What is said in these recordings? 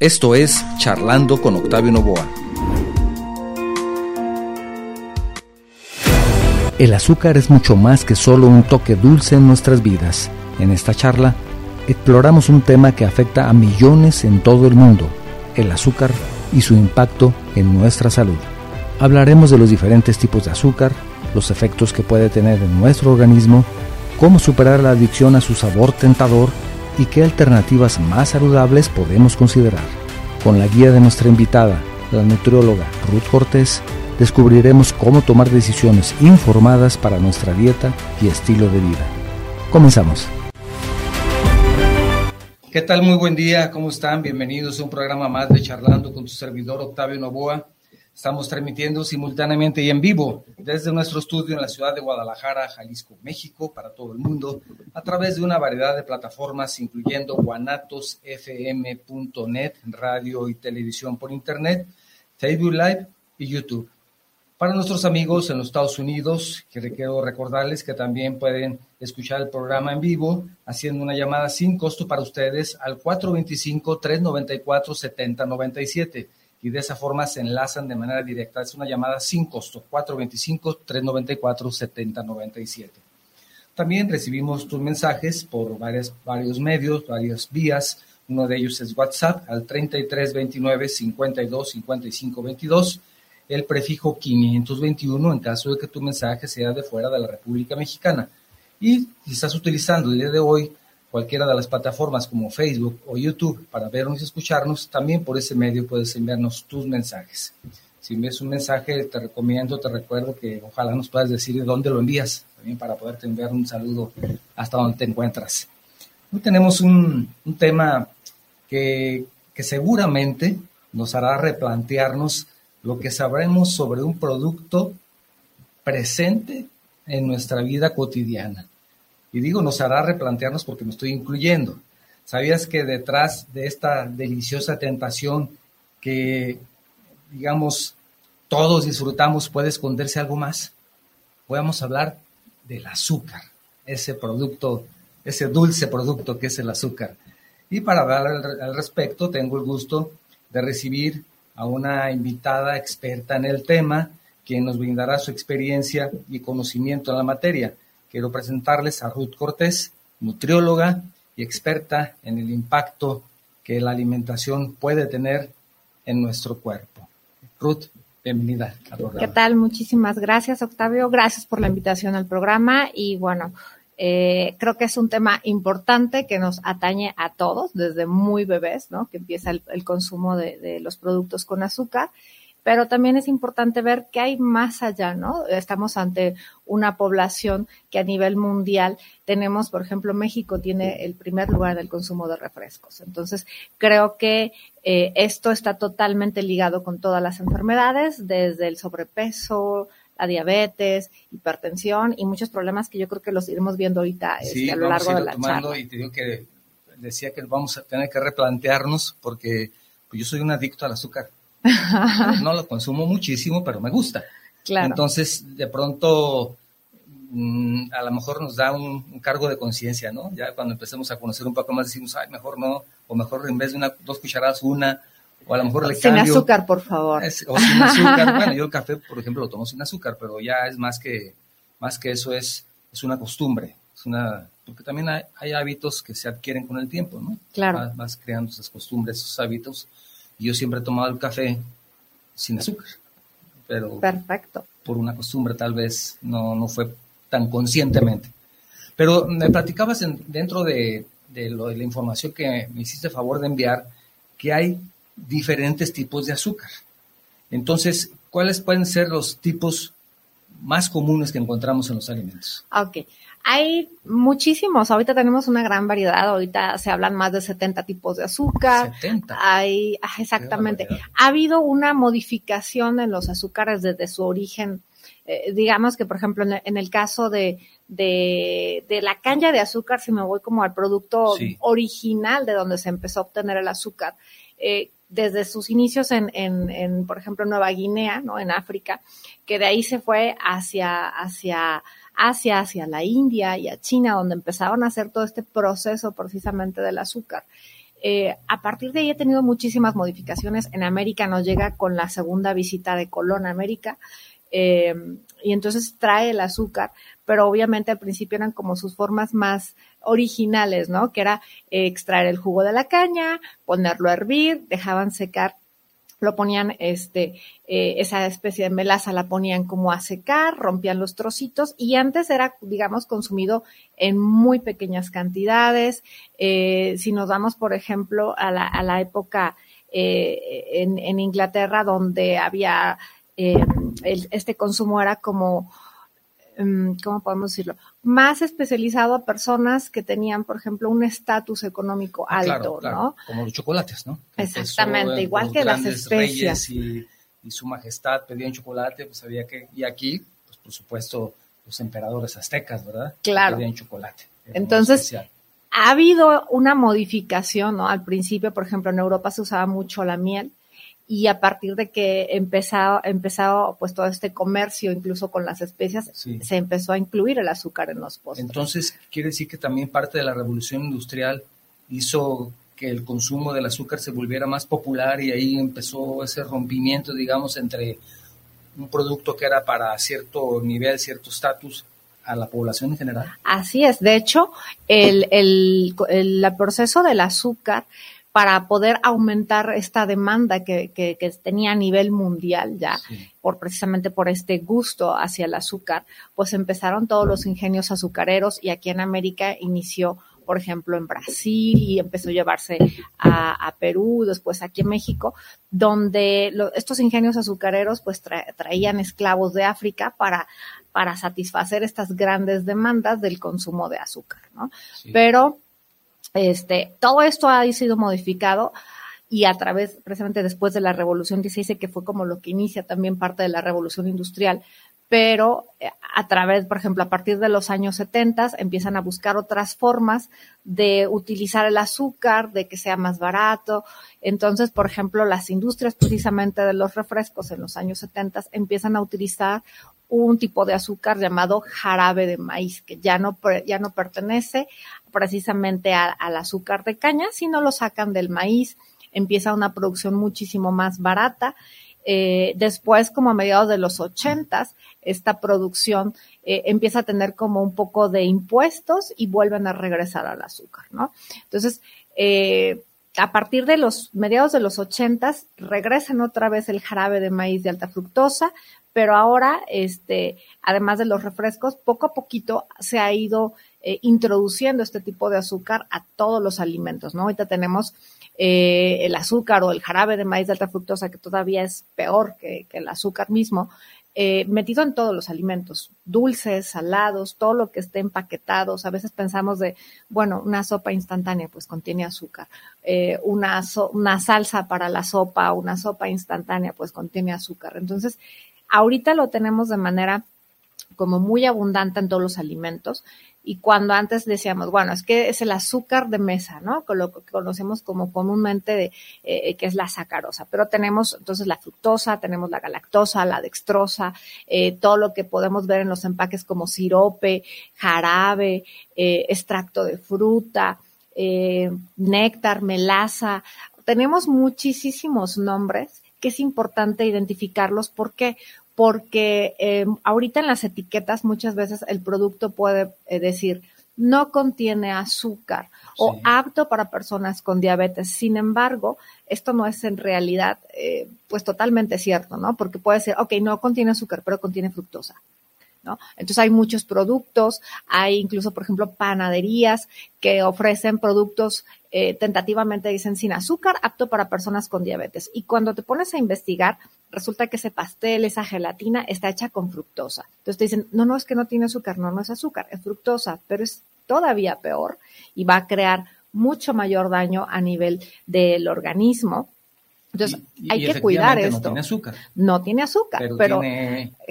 Esto es Charlando con Octavio Novoa. El azúcar es mucho más que solo un toque dulce en nuestras vidas. En esta charla exploramos un tema que afecta a millones en todo el mundo, el azúcar y su impacto en nuestra salud. Hablaremos de los diferentes tipos de azúcar, los efectos que puede tener en nuestro organismo, cómo superar la adicción a su sabor tentador y qué alternativas más saludables podemos considerar. Con la guía de nuestra invitada, la nutrióloga Ruth Cortés, descubriremos cómo tomar decisiones informadas para nuestra dieta y estilo de vida. Comenzamos. ¿Qué tal? Muy buen día, ¿cómo están? Bienvenidos a un programa más de Charlando con tu servidor Octavio Novoa. Estamos transmitiendo simultáneamente y en vivo desde nuestro estudio en la ciudad de Guadalajara, Jalisco, México, para todo el mundo, a través de una variedad de plataformas, incluyendo guanatosfm.net, radio y televisión por internet, Facebook Live y YouTube. Para nuestros amigos en los Estados Unidos, que quiero recordarles que también pueden escuchar el programa en vivo haciendo una llamada sin costo para ustedes al 425-394-7097 y de esa forma se enlazan de manera directa. Es una llamada sin costo, 425-394-7097. También recibimos tus mensajes por varios medios, varias vías. Uno de ellos es WhatsApp al 3329 52 55 22, el prefijo 521 en caso de que tu mensaje sea de fuera de la República Mexicana. Y si estás utilizando el día de hoy cualquiera de las plataformas como Facebook o YouTube para vernos y escucharnos, también por ese medio puedes enviarnos tus mensajes. Si envías un mensaje, te recomiendo, te recuerdo que ojalá nos puedas decir de dónde lo envías, también para poderte enviar un saludo hasta donde te encuentras. Hoy tenemos un, un tema que, que seguramente nos hará replantearnos lo que sabremos sobre un producto presente en nuestra vida cotidiana. Y digo, nos hará replantearnos porque me estoy incluyendo. ¿Sabías que detrás de esta deliciosa tentación que, digamos, todos disfrutamos puede esconderse algo más? Podemos hablar del azúcar, ese producto, ese dulce producto que es el azúcar. Y para hablar al, respecto, tengo el gusto de recibir a una invitada experta en el tema, quien nos brindará su experiencia y conocimiento en la materia. Quiero presentarles a Ruth Cortés, nutrióloga y experta en el impacto que la alimentación puede tener en nuestro cuerpo. Ruth, bienvenida al programa. ¿Qué tal? Muchísimas gracias, Octavio. Gracias por la invitación al programa y bueno, eh, creo que es un tema importante que nos atañe a todos desde muy bebés, ¿no? Que empieza el, consumo de, los productos con azúcar pero también es importante ver que hay más allá, ¿no? Estamos ante una población que a nivel mundial tenemos, por ejemplo, México tiene el primer lugar del consumo de refrescos. Entonces, creo que eh, esto está totalmente ligado con todas las enfermedades, desde el sobrepeso, la diabetes, hipertensión y muchos problemas que yo creo que los iremos viendo ahorita sí, este, a lo largo a de la charla. Y te digo que decía que vamos a tener que replantearnos porque pues, yo soy un adicto al azúcar. No lo consumo muchísimo, pero me gusta. Claro. Entonces, de pronto, mmm, a lo mejor nos da un, un cargo de conciencia, ¿no? Ya cuando empecemos a conocer un poco más decimos, ay, mejor no, o mejor en vez de una, dos cucharadas, una, o a lo mejor le sin cambio. Sin azúcar, por favor. Es, o sin azúcar. bueno, yo el café, por ejemplo, lo tomo sin azúcar, pero ya es más que, más que eso, es, es una costumbre, es una, porque también hay, hay hábitos que se adquieren con el tiempo, ¿no? Claro. Vas, vas creando esas costumbres, esos hábitos yo siempre he tomado el café sin azúcar, pero Perfecto. por una costumbre tal vez no, no fue tan conscientemente. Pero me platicabas en, dentro de, de, lo, de la información que me hiciste favor de enviar que hay diferentes tipos de azúcar. Entonces, ¿cuáles pueden ser los tipos más comunes que encontramos en los alimentos? Ok. Hay muchísimos, ahorita tenemos una gran variedad, ahorita se hablan más de 70 tipos de azúcar. 70. Hay, ah, exactamente. Ha habido una modificación en los azúcares desde su origen. Eh, digamos que, por ejemplo, en el, en el caso de, de, de, la caña de azúcar, si me voy como al producto sí. original de donde se empezó a obtener el azúcar, eh, desde sus inicios en, en, en, por ejemplo, Nueva Guinea, ¿no? En África, que de ahí se fue hacia, hacia, Asia, hacia la India y a China, donde empezaron a hacer todo este proceso precisamente del azúcar. Eh, a partir de ahí he tenido muchísimas modificaciones. En América nos llega con la segunda visita de Colón a América. Eh, y entonces trae el azúcar, pero obviamente al principio eran como sus formas más originales, ¿no? Que era extraer el jugo de la caña, ponerlo a hervir, dejaban secar lo ponían, este, eh, esa especie de melaza la ponían como a secar, rompían los trocitos y antes era, digamos, consumido en muy pequeñas cantidades. Eh, si nos vamos, por ejemplo, a la, a la época eh, en, Inglaterra donde había este consumo era como ¿cómo podemos decirlo? Más especializado a personas que tenían, por ejemplo, un estatus económico ah, alto, ¿no? Como los chocolates, ¿no? Exactamente, igual que las especias. Y, su majestad pedían chocolate, pues había que, y aquí, pues por supuesto, los emperadores aztecas, ¿verdad? Claro. Pedían chocolate. Entonces, ha habido una modificación, ¿no? Al principio, por ejemplo, en Europa se usaba mucho la miel y a partir de que empezado, empezado pues todo este comercio, incluso con las especias, se empezó a incluir el azúcar en los postres. Entonces, quiere decir que también parte de la revolución industrial hizo que el consumo del azúcar se volviera más popular y ahí empezó ese rompimiento, digamos, entre un producto que era para cierto nivel, cierto estatus a la población en general. Así es. De hecho, el, el, el proceso del azúcar para poder aumentar esta demanda que, que, tenía a nivel mundial ya, por precisamente por este gusto hacia el azúcar, pues empezaron todos los ingenios azucareros y aquí en América inició por ejemplo, en Brasil y empezó a llevarse a, Perú, después aquí en México, donde estos ingenios azucareros pues traían esclavos de África para, para satisfacer estas grandes demandas del consumo de azúcar, ¿no? Pero este, todo esto ha sido modificado y a través, precisamente después de la Revolución 16, que fue como lo que inicia también parte de la Revolución Industrial, pero eh, a través, por ejemplo, a partir de los años 70 empiezan a buscar otras formas de utilizar el azúcar, de que sea más barato. Entonces, por ejemplo, las industrias precisamente de los refrescos en los años 70 empiezan a utilizar un tipo de azúcar llamado jarabe de maíz, que ya no, ya no pertenece precisamente al azúcar de caña, sino lo sacan del maíz, empieza una producción muchísimo más barata. Eh, después, como a mediados de los ochentas, esta producción eh, empieza a tener como un poco de impuestos y vuelven a regresar al azúcar, ¿no? Entonces, eh, a partir de los mediados de los ochentas, regresan otra vez el jarabe de maíz de alta fructosa, pero ahora, este, además de los refrescos, poco a poquito se ha ido eh, introduciendo este tipo de azúcar a todos los alimentos, ¿no? Ahorita tenemos eh, el azúcar o el jarabe de maíz de alta fructosa, que todavía es peor que, el azúcar mismo, eh, metido en todos los alimentos, dulces, salados, todo lo que esté empaquetado. A veces pensamos de, bueno, una sopa instantánea, pues contiene azúcar. una, una salsa para la sopa, una sopa instantánea, pues contiene azúcar. Entonces, Ahorita lo tenemos de manera como muy abundante en todos los alimentos y cuando antes decíamos, bueno, es que es el azúcar de mesa, ¿no? Con lo que conocemos como comúnmente de, eh, que es la sacarosa, pero tenemos entonces la fructosa, tenemos la galactosa, la dextrosa, eh, todo lo que podemos ver en los empaques como sirope, jarabe, eh, extracto de fruta, néctar, melaza, tenemos muchísimos nombres que es importante identificarlos. ¿Por qué? Porque eh, ahorita en las etiquetas muchas veces el producto puede eh, decir no contiene azúcar o apto para personas con diabetes. Sin embargo, esto no es en realidad eh, pues totalmente cierto, ¿no? Porque puede ser, ok, no contiene azúcar, pero contiene fructosa. Entonces hay muchos productos, hay incluso, por ejemplo, panaderías que ofrecen productos eh, tentativamente dicen sin azúcar, apto para personas con diabetes. Y cuando te pones a investigar, resulta que ese pastel, esa gelatina está hecha con fructosa. Entonces te dicen, no, no, es que no tiene azúcar, no, no es azúcar, es fructosa, pero es todavía peor y va a crear mucho mayor daño a nivel del organismo entonces, hay que cuidar esto. No tiene azúcar. No tiene azúcar, pero,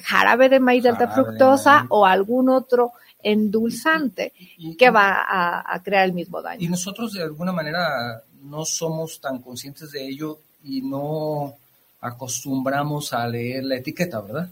jarabe de maíz de alta fructosa o algún otro endulzante que va a, crear el mismo daño. Y nosotros de alguna manera no somos tan conscientes de ello y no acostumbramos a leer la etiqueta, ¿verdad?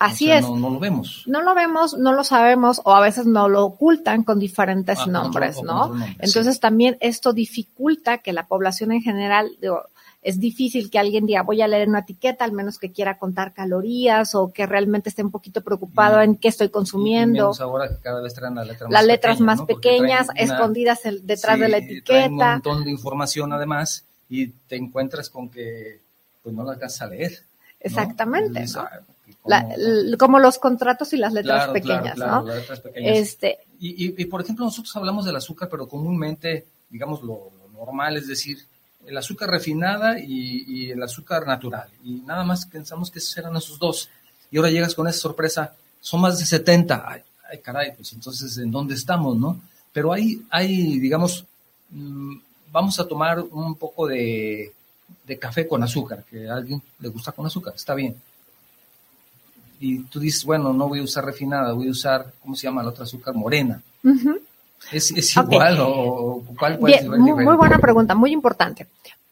Así es. No, no, lo vemos. No lo vemos, no lo sabemos o a veces no lo ocultan con diferentes ah, nombres, ¿no? Entonces también esto dificulta que la población en general, digo, es difícil que alguien diga voy a leer una etiqueta, al menos que quiera contar calorías o que realmente esté un poquito preocupado en qué estoy consumiendo. Y ahora que cada vez traen las letras las más letras pequeñas, más pequeñas escondidas detrás de la etiqueta. un montón de información además y te encuentras con que pues no la alcanzas a leer. Exactamente. como los contratos y las letras pequeñas, ¿no? Este, y, por ejemplo, nosotros hablamos del azúcar, pero comúnmente, digamos, lo, normal, es decir, el azúcar refinada y, el azúcar natural. Y nada más pensamos que esos eran esos dos. Y ahora llegas con esa sorpresa, son más de 70. Ay, ay caray, pues entonces, ¿en dónde estamos, no? Pero hay, hay digamos, mm, vamos a tomar un poco de, de café con azúcar, que a alguien le gusta con azúcar, está bien y tú dices, bueno, no voy a usar refinada, voy a usar, ¿cómo se llama la otra azúcar? Morena. ¿Es, igual o, cuál ser muy, muy buena pregunta, muy importante.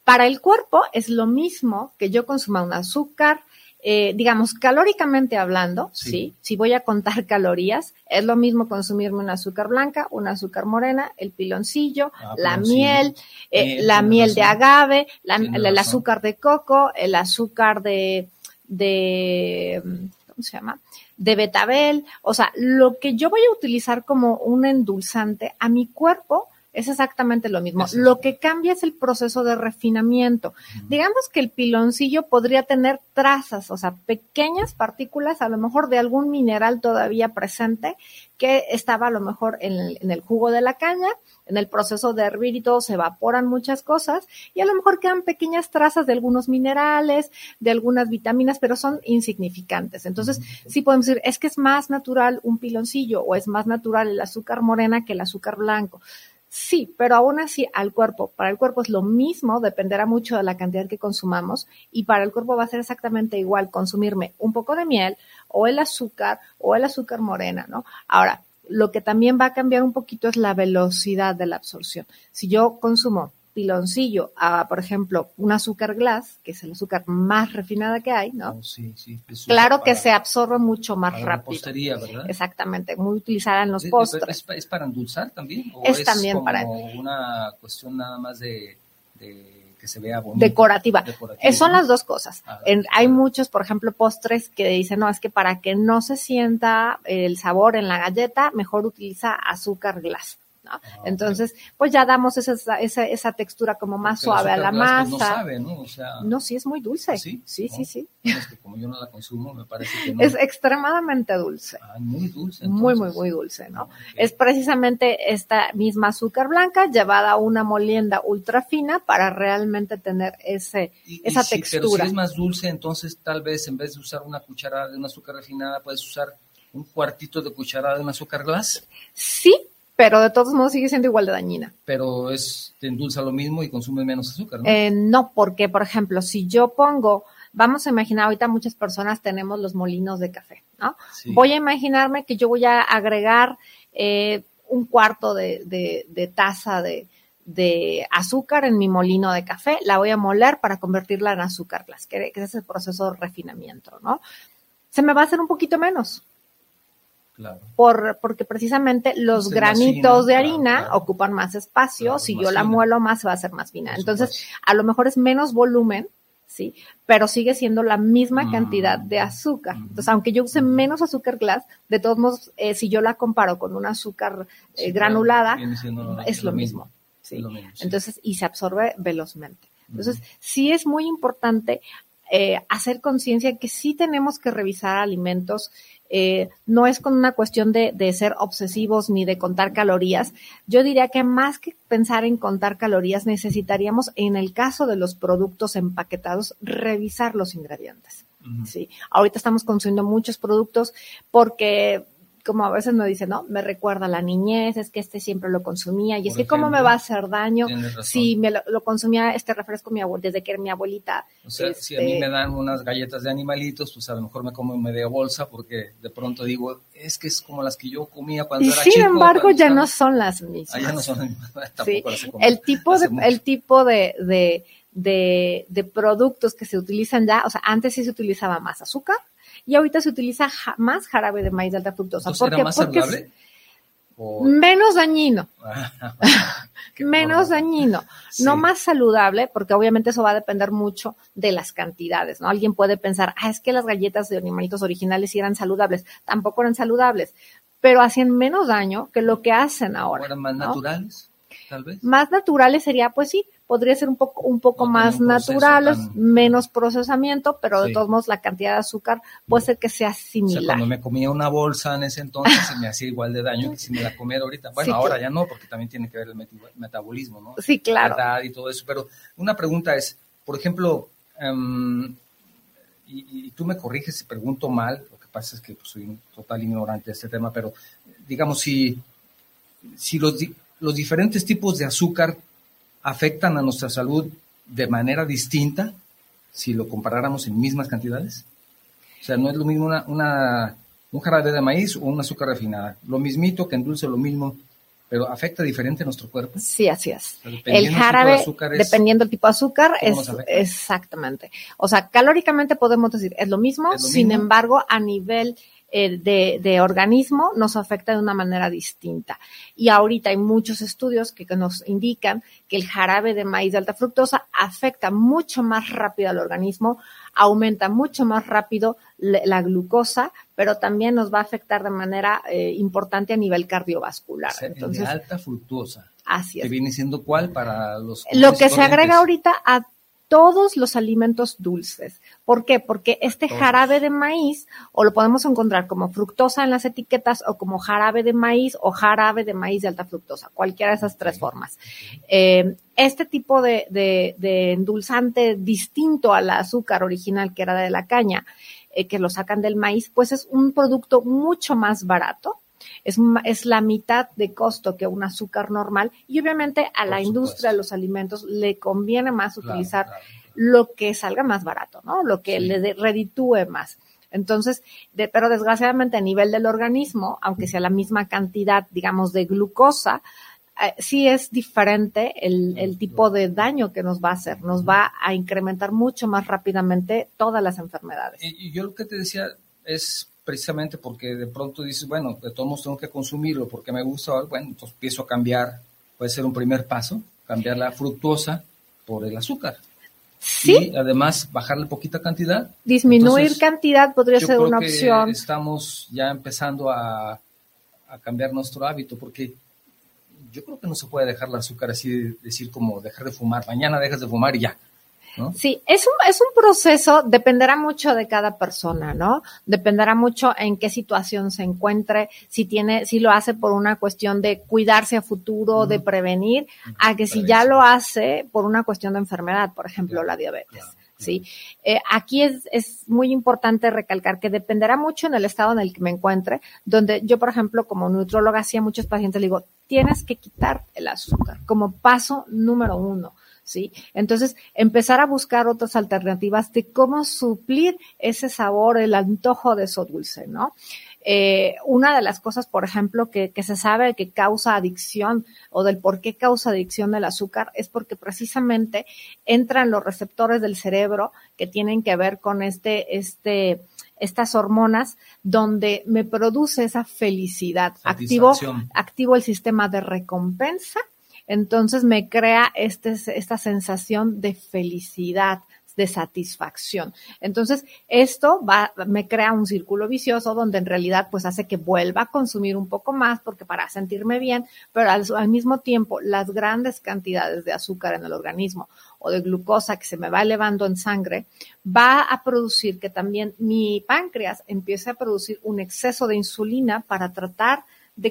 Para el cuerpo es lo mismo que yo consuma un azúcar, eh, digamos, calóricamente hablando, sí. Si voy a contar calorías, es lo mismo consumirme un azúcar blanca, un azúcar morena, el piloncillo, ah, la miel, eh, la miel de agave, el azúcar de coco, el azúcar de, de se llama? De betabel, o sea, lo que yo voy a utilizar como un endulzante a mi cuerpo es exactamente lo mismo. Lo que cambia es el proceso de refinamiento. Digamos que el piloncillo podría tener trazas, o sea, pequeñas partículas, a lo mejor de algún mineral todavía presente que estaba a lo mejor en el, jugo de la caña, en el proceso de hervir y todo se evaporan muchas cosas y a lo mejor quedan pequeñas trazas de algunos minerales, de algunas vitaminas, pero son insignificantes. Entonces, sí podemos decir, es que es más natural un piloncillo o es más natural el azúcar morena que el azúcar blanco. Sí, pero aún así al cuerpo, para el cuerpo es lo mismo, dependerá mucho de la cantidad que consumamos y para el cuerpo va a ser exactamente igual consumirme un poco de miel o el azúcar o el azúcar morena, ¿no? Ahora, lo que también va a cambiar un poquito es la velocidad de la absorción. Si yo consumo piloncillo a, por ejemplo, un azúcar glass, que es el azúcar más refinada que hay, ¿no? Oh, sí, sí, claro que se absorbe mucho más rápido. La postería, ¿verdad? Exactamente, muy utilizada en los postres. ¿Es, para endulzar también? ¿O es, también como para una cuestión nada más de, que se vea bonito. Decorativa. Eh, son las dos cosas. Ah, hay muchos, por ejemplo, postres que dicen, no, es que para que no se sienta el sabor en la galleta, mejor utiliza azúcar glass. Ah, Entonces, pues ya damos esa, esa, esa textura como más suave a la masa. no sabe, ¿no? O sea, no, sí es muy dulce. ¿Sí? Sí, sí, sí. Es que como yo no la consumo, me parece que no. Es extremadamente dulce. Ah, muy dulce. Muy, muy, muy dulce, ¿no? Es precisamente esta misma azúcar blanca llevada a una molienda ultra fina para realmente tener ese, esa textura. Pero si es más dulce, entonces tal vez en vez de usar una cucharada de una azúcar refinada, puedes usar un cuartito de cucharada de un azúcar glass. Sí, pero de todos modos sigue siendo igual de dañina. Pero es, te endulza lo mismo y consume menos azúcar, ¿no? Eh, no, porque, por ejemplo, si yo pongo, vamos a imaginar, ahorita muchas personas tenemos los molinos de café, ¿no? Voy a imaginarme que yo voy a agregar eh, un cuarto de, taza de, de, azúcar en mi molino de café, la voy a moler para convertirla en azúcar que, que es el proceso de refinamiento, ¿no? Se me va a hacer un poquito menos, por, porque precisamente los granitos de harina ocupan más espacio, si yo la muelo más va a ser más fina. Entonces, a lo mejor es menos volumen, ¿sí? Pero sigue siendo la misma mm. cantidad de azúcar. Entonces, aunque yo use menos azúcar glass, de todos modos, eh, si yo la comparo con un azúcar eh, granulada, es lo, mismo. ¿sí? Entonces, y se absorbe velozmente. Entonces, sí es muy importante eh, hacer conciencia que sí tenemos que revisar alimentos eh, no es con una cuestión de, de, ser obsesivos ni de contar calorías. Yo diría que más que pensar en contar calorías, necesitaríamos, en el caso de los productos empaquetados, revisar los ingredientes. Sí, ahorita estamos consumiendo muchos productos porque como a veces nos dice, no, me recuerda a la niñez, es que este siempre lo consumía, y es que cómo me va a hacer daño si me lo, consumía este refresco mi desde que era mi abuelita. O sea, si a mí este me dan unas galletas de animalitos, pues a lo mejor me como media bolsa, porque de pronto digo, es que es como las que yo comía cuando y era sin sin embargo ya no son las mismas. Ah, ya no son sí. el tipo de, el tipo de, de de, de productos que se utilizan ya, o sea, antes sí se utilizaba más azúcar y ahorita se utiliza ja- más jarabe de maíz de alta fructosa. Entonces, ¿era más Porque saludable? O- menos dañino, Qué menos horror. dañino, Sí. no más saludable, porque obviamente eso va a depender mucho de las cantidades, ¿no? Alguien puede pensar, ah, es que las galletas de animalitos originales sí eran saludables, tampoco eran saludables, pero hacían menos daño que lo que hacen ¿O ahora. eran más ¿no? naturales, tal vez. Más naturales sería, pues sí, podría ser un poco, un poco No más naturales, tan- menos procesamiento, pero de todos modos la cantidad de azúcar puede ser que sea O sea, similar. cuando me comía una bolsa en ese entonces se me hacía igual de daño que si me la comiera ahorita. Bueno, Sí, ahora ya no, porque también tiene que ver el metabolismo, ¿no? Sí, claro. La edad y todo eso. Pero una pregunta es, por ejemplo, em, y, y tú me corriges si pregunto mal, lo que pasa es que pues, soy un total ignorante de este tema, pero digamos, si, si los, los diferentes tipos de azúcar afectan a nuestra salud de manera distinta, si lo comparáramos en mismas cantidades. O sea, no es lo mismo una, una- un jarabe de maíz o un azúcar refinada. Lo mismito que endulce lo mismo, pero afecta diferente a nuestro cuerpo. Sí, así es. sea, dependiendo El del tipo de jarabe, es- dependiendo del tipo de azúcar, ¿Cómo es exactamente. O sea, calóricamente podemos decir es lo mismo, Es lo sin mismo. embargo, a nivel eh, de, de organismo nos afecta de una manera distinta. Y ahorita hay muchos estudios que, que nos indican que el jarabe de maíz de alta fructosa afecta mucho más rápido al organismo, aumenta mucho más rápido la glucosa, pero también nos va a afectar de manera eh, importante a nivel cardiovascular. O sea, el Entonces, de alta fructuosa, así que es. viene siendo cuál para los... Lo que se agrega ahorita a todos los alimentos dulces. ¿Por qué? Porque este jarabe de maíz, o lo podemos encontrar como fructosa en las etiquetas, o como jarabe de maíz, o jarabe de maíz de alta fructosa, cualquiera de esas tres formas. Eh, este tipo de, de- de endulzante distinto al azúcar original que era de la caña, eh, que lo sacan del maíz, pues es un producto mucho más barato. Es, es la mitad de costo que un azúcar normal y obviamente a Por la supuesto. industria de los alimentos le conviene más Claro, utilizar claro. lo que salga más barato, ¿no? Lo que Sí. le reditúe más. Entonces, de- pero desgraciadamente a nivel del organismo, aunque sea la misma cantidad, digamos, de glucosa, eh, sí es diferente el, el tipo de daño que nos va a hacer. Nos va a incrementar mucho más rápidamente todas las enfermedades. Y, y yo lo que te decía es precisamente porque de pronto dices, bueno, de todos modos tengo que consumirlo porque me gusta, bueno, entonces empiezo a cambiar, puede ser un primer paso, cambiar la fructuosa por el azúcar. Sí, Y además bajarle poquita cantidad. disminuir Entonces, cantidad podría ser una opción. estamos ya empezando a, a cambiar nuestro hábito porque yo creo que no se puede dejar el azúcar así, de decir como dejar de fumar, mañana dejas de fumar y ya. ¿No? Sí, es un, es un proceso, dependerá mucho de cada persona, ¿no? Dependerá mucho en qué situación se encuentre, si tiene, si lo hace por una cuestión de cuidarse a futuro, de prevenir, a que si ya lo hace por una cuestión de enfermedad, por ejemplo, la diabetes. Sí, Eh, aquí es, es muy importante recalcar que dependerá mucho en el estado en el que me encuentre, donde yo, por ejemplo, como nutróloga, hacía muchos pacientes le digo, tienes que quitar el azúcar como paso número uno. ¿Sí? Entonces, empezar a buscar otras alternativas de cómo suplir ese sabor, el antojo de eso dulce, ¿no? Eh, una de las cosas, por ejemplo, que, que se sabe que causa adicción o del por qué causa adicción del azúcar es porque precisamente entran los receptores del cerebro que tienen que ver con este, este, estas hormonas donde me produce esa felicidad. Activo, activo el sistema de recompensa entonces me crea este, esta sensación de felicidad, de satisfacción. Entonces, esto va, me crea un círculo vicioso donde en realidad pues hace que vuelva a consumir un poco más porque para sentirme bien, pero al, mismo tiempo las grandes cantidades de azúcar en el organismo o de glucosa que se me va elevando en sangre va a producir que también mi páncreas empiece a producir un exceso de insulina para tratar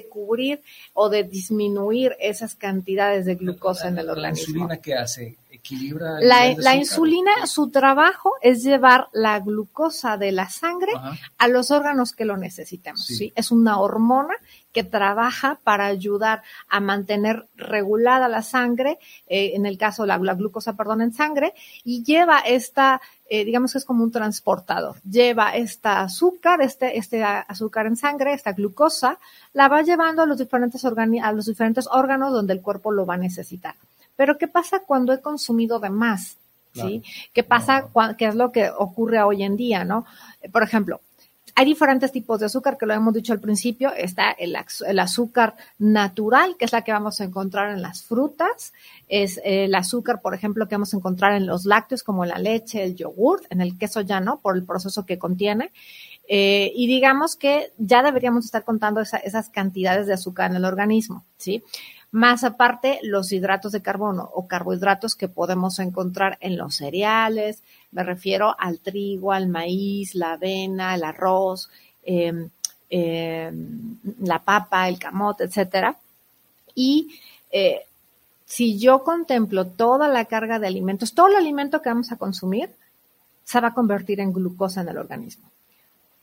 cubrir o de disminuir esas cantidades de glucosa en el ¿La organismo. insulina qué hace? ¿Equilibra? La, la insulina, su trabajo es llevar la glucosa de la sangre Ajá. a los órganos que lo necesitemos. Sí. ¿sí? Es una hormona que trabaja para ayudar a mantener regulada la sangre, eh, en el caso la, la glucosa, perdón, en sangre, y lleva esta, eh, digamos que es como un transportador, lleva esta azúcar, este, este azúcar en sangre, esta glucosa, la va llevando a los diferentes a los diferentes órganos donde el cuerpo lo va a necesitar. Pero ¿qué pasa cuando he consumido de más? ¿sí? ¿Qué pasa? ¿Qué es lo que ocurre hoy en día, no? Por ejemplo, hay diferentes tipos de azúcar, que lo hemos dicho al principio. Está el, azúcar natural, que es la que vamos a encontrar en las frutas. Es el azúcar, por ejemplo, que vamos a encontrar en los lácteos, como la leche, el yogur, en el queso ya no, por el proceso que contiene. Eh, y digamos que ya deberíamos estar contando esas cantidades de azúcar en el organismo, ¿sí? Más aparte, los hidratos de carbono o carbohidratos que podemos encontrar en los cereales, me refiero al trigo, al maíz, la avena, el arroz, em, em, la papa, el camote, etcétera. Y eh, si yo contemplo toda la carga de alimentos, todo el alimento que vamos a consumir se va a convertir en glucosa en el organismo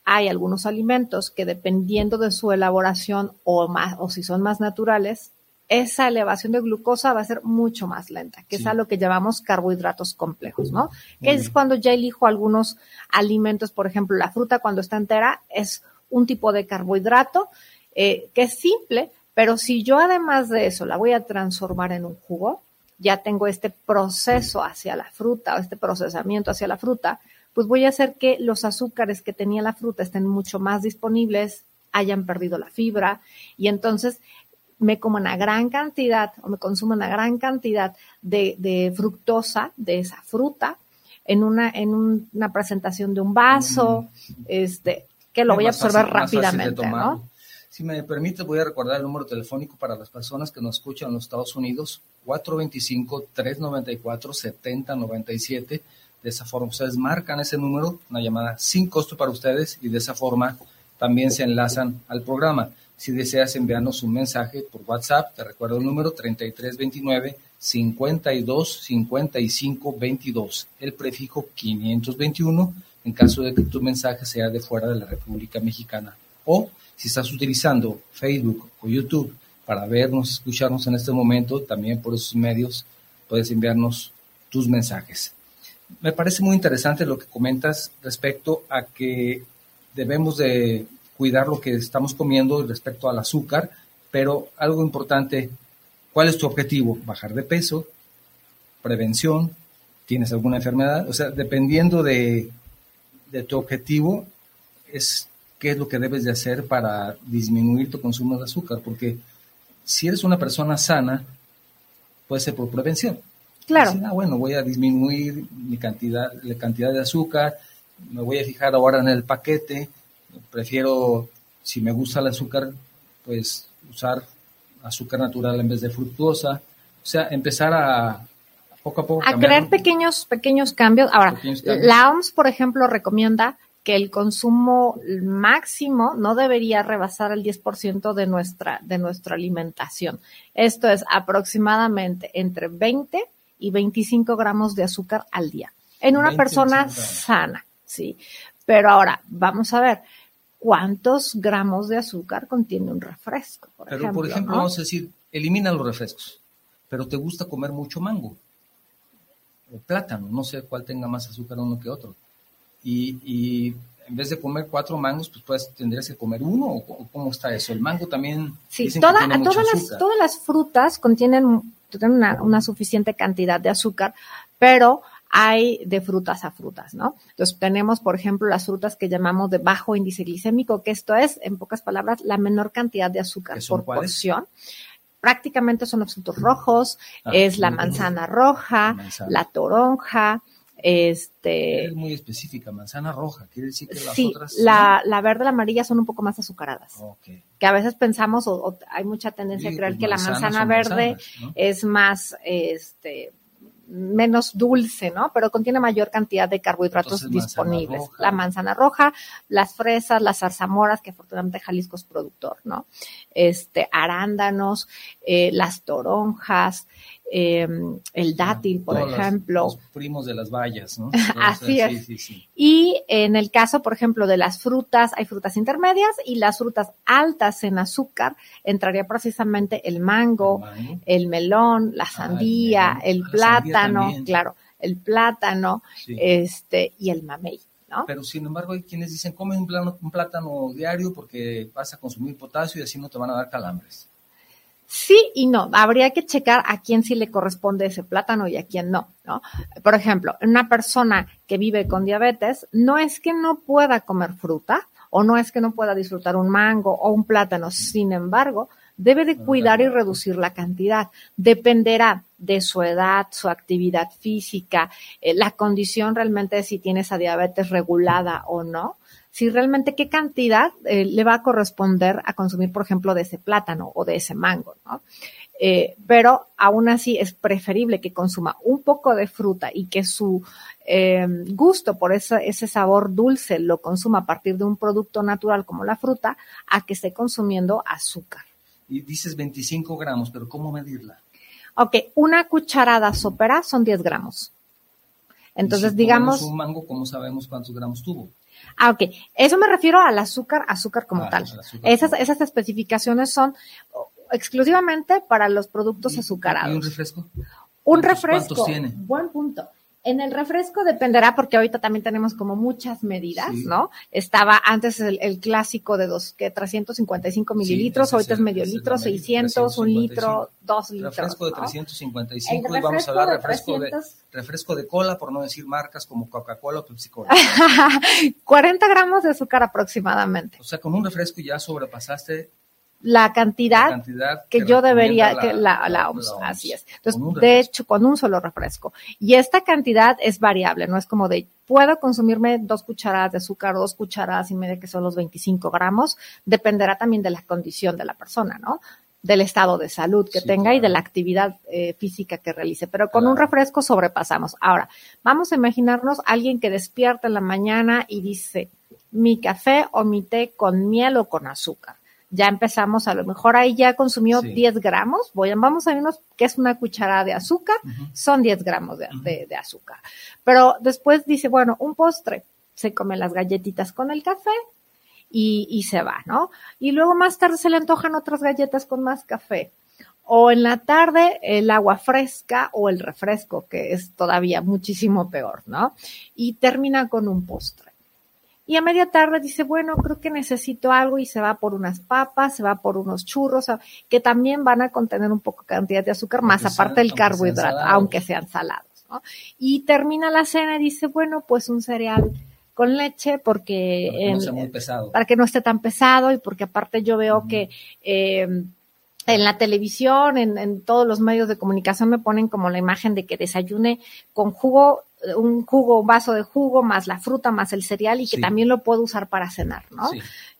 hay algunos alimentos que dependiendo de su elaboración o más, o si son más naturales, esa elevación de glucosa va a ser mucho más lenta, que es a lo que llamamos carbohidratos complejos, ¿no? Que es cuando ya elijo algunos alimentos, por ejemplo, la fruta cuando está entera es un tipo de carbohidrato eh, que es simple, pero si yo además de eso la voy a transformar en un jugo, ya tengo este proceso hacia la fruta o este procesamiento hacia la fruta, pues voy a hacer que los azúcares que tenía la fruta estén mucho más disponibles, hayan perdido la fibra y entonces me como una gran cantidad o me consumo una gran cantidad de, fructosa de esa fruta en una, en una presentación de un vaso, mm. este, que lo voy a absorber rápidamente, ¿no? Si me permite, voy a recordar el número telefónico para las personas que nos escuchan en los Estados Unidos, 425-394-7097 de esa forma ustedes marcan ese número, una llamada sin costo para ustedes y de esa forma también se enlazan al programa. Si deseas enviarnos un mensaje por WhatsApp, te recuerdo el número 3329 52 55 22, el prefijo 521 en caso de que tu mensaje sea de fuera de la República Mexicana. O si estás utilizando Facebook o YouTube para vernos, escucharnos en este momento, también por esos medios puedes enviarnos tus mensajes me parece muy interesante lo que comentas respecto a que debemos de cuidar lo que estamos comiendo respecto al azúcar, pero algo importante, ¿cuál es tu objetivo? ¿Bajar de peso? ¿Prevención? ¿Tienes alguna enfermedad? O sea, dependiendo de, de tu objetivo, es qué es lo que debes de hacer para disminuir tu consumo de azúcar, porque si eres una persona sana, puede ser por prevención. Claro. ah, bueno, voy a disminuir mi cantidad, la cantidad de azúcar, me voy a fijar ahora en el paquete, prefiero, si me gusta el azúcar, pues usar azúcar natural en vez de fructuosa, o sea, empezar a, poco a poco. A crear pequeños, pequeños cambios. Ahora, la OMS, por ejemplo, recomienda que el consumo máximo no debería rebasar el 10% de nuestra, de nuestra alimentación. Esto es aproximadamente entre 20 y 25 gramos de azúcar al día en una persona sana, ¿sí? Pero ahora, vamos a ver, ¿cuántos gramos de azúcar contiene un refresco? Por pero, ejemplo, por ejemplo, vamos a decir, elimina los refrescos, pero te gusta comer mucho mango o plátano, no sé cuál tenga más azúcar uno que otro. Y, y en vez de comer cuatro mangos, pues, pues tendrías que comer uno, o cómo está eso. El mango también. Sí, todas, las, todas las frutas contienen tienen una, suficiente cantidad de azúcar, pero hay de frutas a frutas, ¿no? Entonces tenemos, por ejemplo, las frutas que llamamos de bajo índice glicémico, que esto es, en pocas palabras, la menor cantidad de azúcar por porción. Prácticamente son los frutos rojos, ah, es la manzana roja, la toronja, este... Es muy específica, manzana roja, quiere decir que las sí, otras... La, la verde y la amarilla son un poco más azucaradas. Que a veces pensamos, o, hay mucha tendencia a creer pues que la manzana verde es más, este, menos dulce, ¿no? Pero contiene mayor cantidad de carbohidratos disponibles. la manzana roja, las fresas, las zarzamoras, que afortunadamente Jalisco es productor, ¿no? Este, arándanos, eh, las toronjas, Em, el dátil, por ejemplo. Los, primos de las bayas, ¿no? Así es. Y en el caso, por ejemplo, de las frutas, hay frutas intermedias y las frutas altas en azúcar, entraría precisamente el mango, el, melón, la ah, sandía, el, ah, plátano, claro, el plátano, este, y el mamey. ¿No? Pero sin embargo hay quienes dicen, come un plátano diario porque vas a consumir potasio y así no te van a dar calambres. Sí y no. Habría que checar a quién sí le corresponde ese plátano y a quién no, ¿no? Por ejemplo, una persona que vive con diabetes no es que no pueda comer fruta o no es que no pueda disfrutar un mango o un plátano. Sin embargo, debe de cuidar y reducir la cantidad. Dependerá de su edad, su actividad física, eh, la condición realmente de si tiene esa diabetes regulada o no si realmente qué cantidad eh, le va a corresponder a consumir, por ejemplo, de ese plátano o de ese mango, ¿no? Eh, pero aún así es preferible que consuma un poco de fruta y que su eh, gusto por ese, ese sabor dulce lo consuma a partir de un producto natural como la fruta, a que esté consumiendo azúcar. Y dices 25 gramos, pero ¿cómo medirla? Ok, una cucharada sopera son 10 gramos. Entonces, digamos. un mango, ¿cómo sabemos cuántos gramos tuvo? Ah, ok. Eso me refiero al azúcar, azúcar como ah, tal. esas, esas especificaciones son exclusivamente para los productos azucarados. ¿Y un refresco? Un refresco. ¿Cuántos tiene? Buen punto. En el refresco dependerá porque ahorita también tenemos como muchas medidas, ¿no? Estaba antes el, clásico de dos, que 355 mililitros, ahorita es medio litro, 600, un litro, dos litros. Refresco de 355 y vamos a hablar de refresco de, refresco de cola, por no decir marcas como Coca-Cola o Pepsi-Cola. 40 gramos de azúcar aproximadamente. O sea, con un refresco ya sobrepasaste la cantidad, que, yo debería, que la, la, OMS, así es. Entonces, de hecho, con un solo refresco. Y esta cantidad es variable, no es como de, puedo consumirme dos cucharadas de azúcar, dos cucharadas y media, que son los 25 gramos, dependerá también de la condición de la persona, ¿no? Del estado de salud que tenga y de la actividad eh, física que realice. Pero con un refresco sobrepasamos. Ahora, vamos a imaginarnos alguien que despierta en la mañana y dice, mi café o mi té con miel o con azúcar ya empezamos, a lo mejor ahí ya consumió 10 gramos, voy, vamos a vernos que es una cucharada de azúcar, son 10 gramos de, azúcar. Pero después dice, bueno, un postre, se come las galletitas con el café y, y se va, ¿no? Y luego más tarde se le antojan otras galletas con más café. O en la tarde el agua fresca o el refresco, que es todavía muchísimo peor, ¿no? Y termina con un postre. Y a media tarde dice, bueno, creo que necesito algo y se va por unas papas, se va por unos churros, que también van a contener un poco cantidad de azúcar, más aparte del carbohidrato, aunque sean salados. ¿no? Y termina la cena y dice, bueno, pues un cereal con leche porque para que no esté tan pesado y porque aparte yo veo que eh, en la televisión, en, en, todos los medios de comunicación me ponen como la imagen de que desayune con jugo, un jugo, un vaso de jugo, más la fruta, más el cereal y que también lo puedo usar para cenar, ¿no?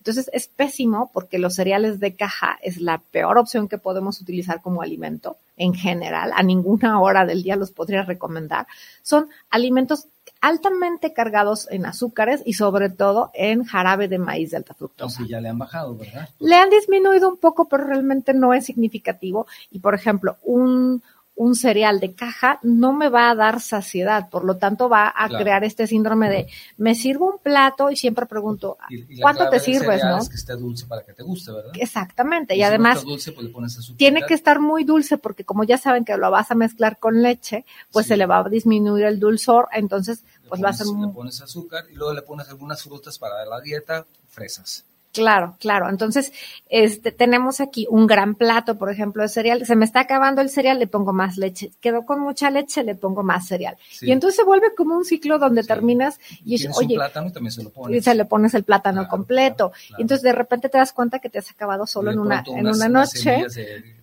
Entonces es pésimo porque los cereales de caja es la peor opción que podemos utilizar como alimento en general. A ninguna hora del día los podría recomendar. Son alimentos altamente cargados en azúcares y sobre todo en jarabe de maíz de alta fructosa. ya le han bajado, ¿verdad? Le han disminuido un poco, pero realmente no es significativo. Y por ejemplo, un, un cereal de caja no me va a dar saciedad, por lo tanto va a crear este síndrome de me sirvo un plato y siempre pregunto ¿cuánto te sirves, no? Es que esté dulce para que te guste, ¿verdad? Exactamente, y, además dulce, pues le pones tiene que estar muy dulce porque como ya saben que lo vas a mezclar con leche, pues se le va a disminuir el dulzor, entonces pues va a ser le pones azúcar y luego le pones algunas frutas para la dieta, fresas. Claro, claro. Entonces, este, tenemos aquí un gran plato, por ejemplo, de cereal. Se me está acabando el cereal, le pongo más leche. Quedó con mucha leche, le pongo más cereal. Y entonces se vuelve como un ciclo donde terminas y oye, un plátano también se lo pones. Y se le pones el plátano completo. Y entonces de repente te das cuenta que te has acabado solo en una, en una noche de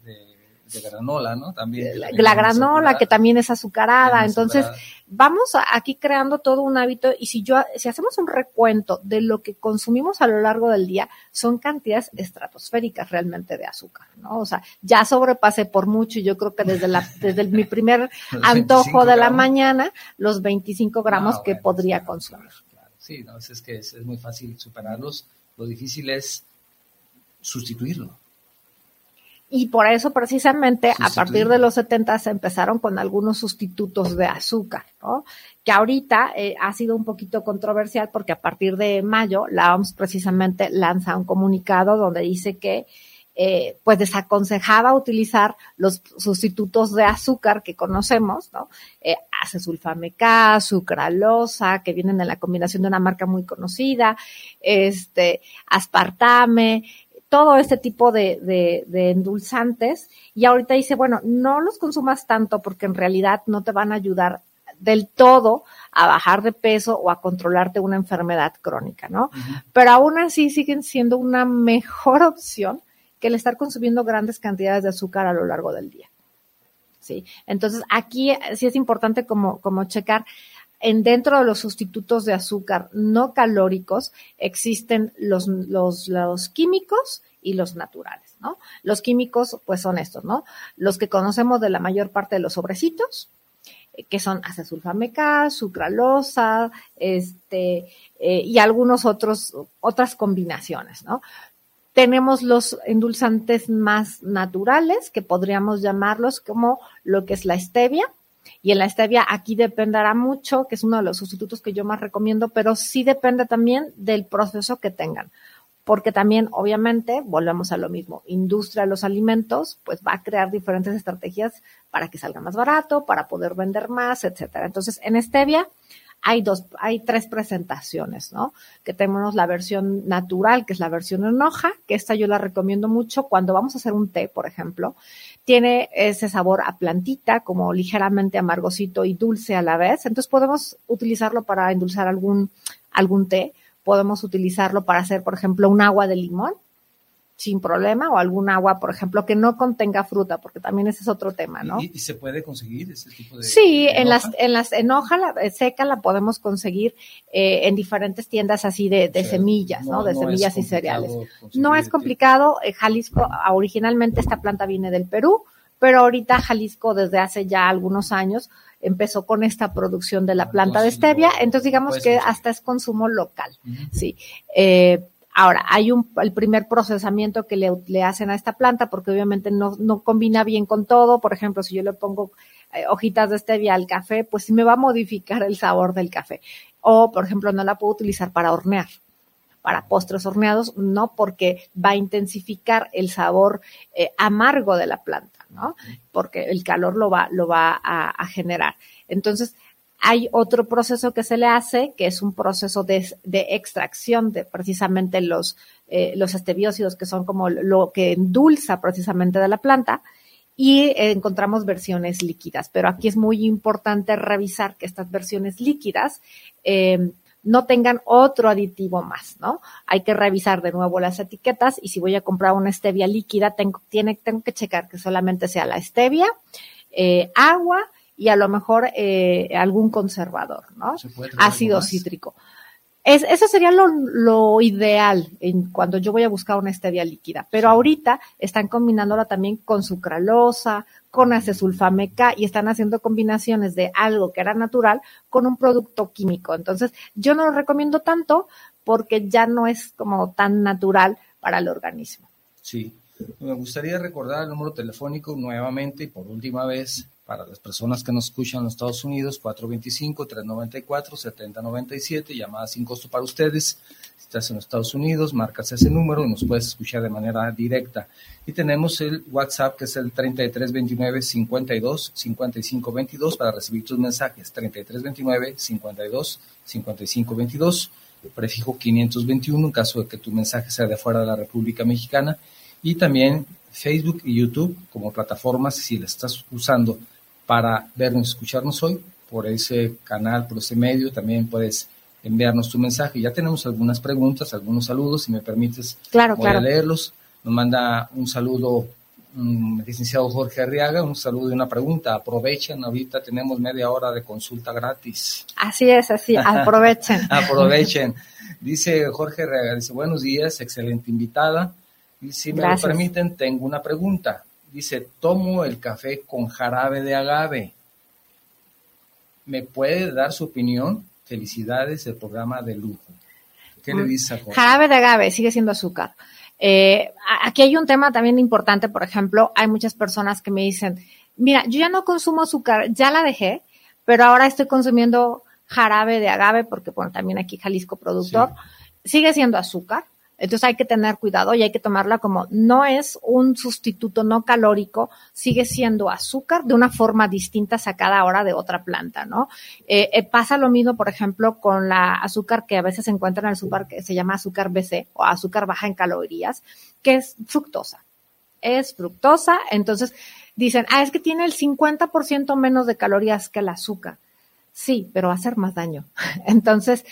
granola, ¿no? También. La, granola, que también es azucarada. Entonces, vamos aquí creando todo un hábito y si yo, si hacemos un recuento de lo que consumimos a lo largo del día, son cantidades estratosféricas realmente de azúcar, ¿no? O sea, ya sobrepasé por mucho y yo creo que desde la, desde mi primer antojo de la mañana, los 25 gramos que podría consumir. Sí, no, es que es muy fácil superarlos. Lo difícil es sustituirlo. Y por eso precisamente a partir de los 70 se empezaron con algunos sustitutos de azúcar, ¿no? Que ahorita eh, ha sido un poquito controversial porque a partir de mayo la OMS precisamente lanza un comunicado donde dice que eh, pues desaconsejaba utilizar los sustitutos de azúcar que conocemos, ¿no? Eh, sucralosa, que vienen en la combinación de una marca muy conocida, este, aspartame, todo este tipo de, de, endulzantes y ahorita dice, bueno, no los consumas tanto porque en realidad no te van a ayudar del todo a bajar de peso o a controlarte una enfermedad crónica, ¿no? Pero aún así siguen siendo una mejor opción que el estar consumiendo grandes cantidades de azúcar a lo largo del día. ¿Sí? Entonces, aquí sí es importante como, como checar en dentro de los sustitutos de azúcar no calóricos existen los, los, los químicos y los naturales, ¿no? Los químicos, pues son estos, ¿no? Los que conocemos de la mayor parte de los sobrecitos, eh, que son acesulfameca, sucralosa, este, eh, y algunos otros, otras combinaciones, ¿no? Tenemos los endulzantes más naturales, que podríamos llamarlos como lo que es la stevia, y en la stevia aquí dependerá mucho, que es uno de los sustitutos que yo más recomiendo, pero sí depende también del proceso que tengan. Porque también, obviamente, volvemos a lo mismo, industria de los alimentos, pues va a crear diferentes estrategias para que salga más barato, para poder vender más, etcétera. Entonces, en stevia, hay dos, hay tres presentaciones, ¿no? Que tenemos la versión natural, que es la versión en hoja, que esta yo la recomiendo mucho cuando vamos a hacer un té, por ejemplo. Tiene ese sabor a plantita, como ligeramente amargosito y dulce a la vez. Entonces podemos utilizarlo para endulzar algún, algún té. Podemos utilizarlo para hacer, por ejemplo, un agua de limón sin problema o algún agua, por ejemplo, que no contenga fruta, porque también ese es otro tema, ¿no? ¿Y, se puede conseguir ese tipo de Sí, en las en las en hoja eh, seca la podemos conseguir eh, en diferentes tiendas así de, semillas, ¿no? De semillas y cereales. No es complicado. Eh, Jalisco ah, originalmente esta planta viene del Perú, pero ahorita Jalisco desde hace ya algunos años empezó con esta producción de la planta de stevia, entonces digamos que hasta es consumo local, sí. Eh, Ahora, hay un, el primer procesamiento que le, hacen a esta planta porque obviamente no, no, combina bien con todo. Por ejemplo, si yo le pongo eh, hojitas de stevia al café, pues sí me va a modificar el sabor del café. O, por ejemplo, no la puedo utilizar para hornear. Para postres horneados, no, porque va a intensificar el sabor eh, amargo de la planta, ¿no? Porque el calor lo va, lo va a, a generar. Entonces, hay otro proceso que se le hace, que es un proceso de, extracción de precisamente los, eh, los estebiócidos, que son como lo que endulza precisamente de la planta, y encontramos versiones líquidas. Pero aquí es muy importante revisar que estas versiones líquidas eh, no tengan otro aditivo más, ¿no? Hay que revisar de nuevo las etiquetas y si voy a comprar una stevia líquida, tengo, tiene, tengo que checar que solamente sea la stevia, eh, agua y a lo mejor eh, algún conservador, ¿no? Ácido cítrico. Es, eso sería lo, lo, ideal en cuando yo voy a buscar una stevia líquida. Pero ahorita están combinándola también con sucralosa, con acesulfameca y están haciendo combinaciones de algo que era natural con un producto químico. Entonces, yo no lo recomiendo tanto porque ya no es como tan natural para el organismo. Sí. Me gustaría recordar el número telefónico nuevamente y por última vez para las personas que nos escuchan en Estados Unidos, 425-394-7097, llamada sin costo para ustedes. Si estás en Estados Unidos, marcas ese número y nos puedes escuchar de manera directa. Y tenemos el WhatsApp que es el 3329-52-5522 para recibir tus mensajes. 3329-52-5522, prefijo 521 en caso de que tu mensaje sea de fuera de la República Mexicana. Y también Facebook y YouTube como plataformas si las estás usando para vernos escucharnos hoy. Por ese canal, por ese medio, también puedes enviarnos tu mensaje. Ya tenemos algunas preguntas, algunos saludos, si me permites, claro, voy a leerlos. Nos manda un saludo el licenciado Jorge Arriaga, un saludo y una pregunta. Aprovechen, ahorita tenemos media hora de consulta gratis. Así es, así, aprovechen. aprovechen. Dice Jorge Arriaga, dice, buenos días, excelente invitada. Y si me lo permiten, tengo una pregunta. Dice, tomo el café con jarabe de agave. ¿Me puede dar su opinión? Felicidades, el programa de lujo. ¿Qué le mm. dice a Jarabe de agave, sigue siendo azúcar. Eh, aquí hay un tema también importante, por ejemplo, hay muchas personas que me dicen, mira, yo ya no consumo azúcar, ya la dejé, pero ahora estoy consumiendo jarabe de agave, porque bueno, también aquí Jalisco productor, sigue siendo azúcar, Entonces hay que tener cuidado y hay que tomarla como no es un sustituto no calórico, sigue siendo azúcar de una forma distinta sacada ahora de otra planta, ¿no? Eh, eh, pasa lo mismo, por ejemplo, con la azúcar que a veces se encuentra en el azúcar que se llama azúcar BC o azúcar baja en calorías, que es fructosa. Es fructosa, entonces dicen, ah, es que tiene el 50% menos de calorías que el azúcar. Sí, pero va a hacer más daño. Entonces,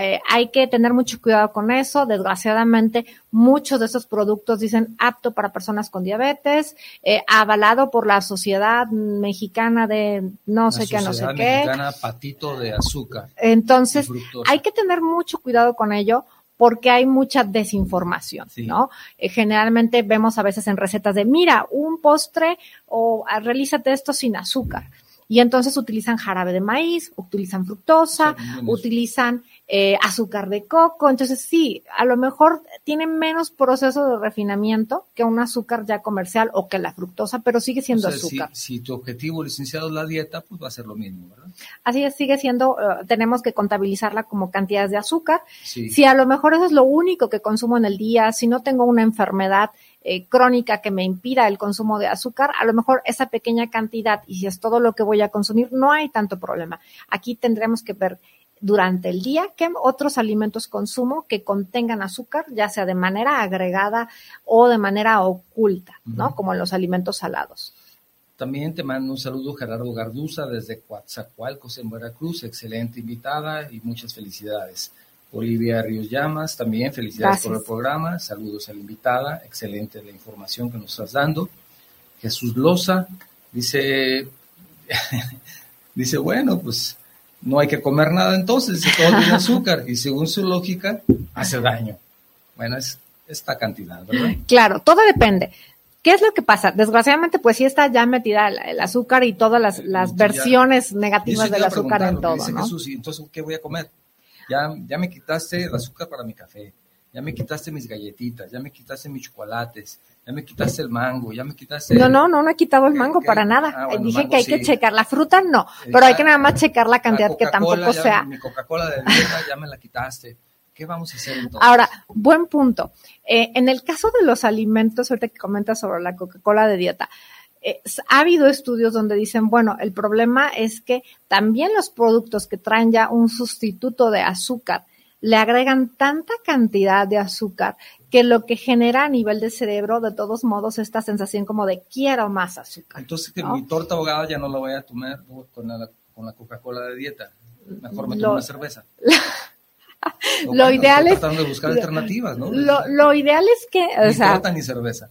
eh, hay que tener mucho cuidado con eso. Desgraciadamente, muchos de esos productos dicen apto para personas con diabetes, eh, avalado por la Sociedad Mexicana de no sé qué, no sé qué. Mexicana patito de azúcar. Entonces, hay que tener mucho cuidado con ello porque hay mucha desinformación, ¿no? Eh, generalmente vemos a veces en recetas de, mira, un postre o ah, realízate esto sin azúcar. Y entonces utilizan jarabe de maíz, utilizan fructosa, utilizan eh, azúcar de coco. Entonces sí, a lo mejor tiene menos proceso de refinamiento que un azúcar ya comercial o que la fructosa, pero sigue siendo azúcar. Si, tu objetivo, licenciado, es la dieta, pues va a ser lo mismo, ¿verdad? Así es, sigue siendo, eh, tenemos que contabilizarla como cantidades de azúcar. Si a lo mejor eso es lo único que consumo en el día, si no tengo una enfermedad eh, crónica que me impida el consumo de azúcar, a lo mejor esa pequeña cantidad y si es todo lo que voy a consumir, no hay tanto problema. Aquí tendremos que ver durante el día qué otros alimentos consumo que contengan azúcar, ya sea de manera agregada o de manera oculta, ¿no? Como en los alimentos salados. También te mando un saludo Gerardo Garduza desde Coatzacoalcos en Veracruz, excelente invitada y muchas felicidades. Olivia Ríos Llamas, también felicidades por el programa, saludos a la invitada, excelente la información que nos estás dando. Jesús Loza dice, dice, bueno, pues no hay que comer nada entonces, dice todo tiene azúcar y según su lógica hace daño. Bueno, es esta cantidad, ¿verdad? Claro, todo depende. ¿Qué es lo que pasa? Desgraciadamente, pues sí está ya metida el, azúcar y todas las, las versiones negativas del azúcar en todo, ¿no? Jesús, entonces, ¿qué voy a comer? Ya, ya me quitaste el azúcar para mi café, ya me quitaste mis galletitas, ya me quitaste mis chocolates, ya me quitaste el mango, ya me quitaste... No, no, no, no he quitado el mango para nada. Ah, Dije que hay que checar la fruta, no, pero hay que nada más checar la cantidad que tampoco sea. Mi Coca-Cola de dieta ya me la quitaste. ¿Qué vamos a hacer entonces? Ahora, buen punto. Eh, en el caso de los alimentos, ahorita que comentas sobre la Coca-Cola de dieta, ha habido estudios donde dicen, bueno, el problema es que también los productos que traen ya un sustituto de azúcar le agregan tanta cantidad de azúcar que lo que genera a nivel de cerebro, de todos modos, esta sensación como de quiero más azúcar. Entonces, que mi torta ahogada ya no la voy a tomar con la, con la Coca-Cola de dieta. Mejor me tomo una cerveza. lo ideal es. Tratando de buscar alternativas, ¿no? Lo, ideal es que. Ni torta ni cerveza.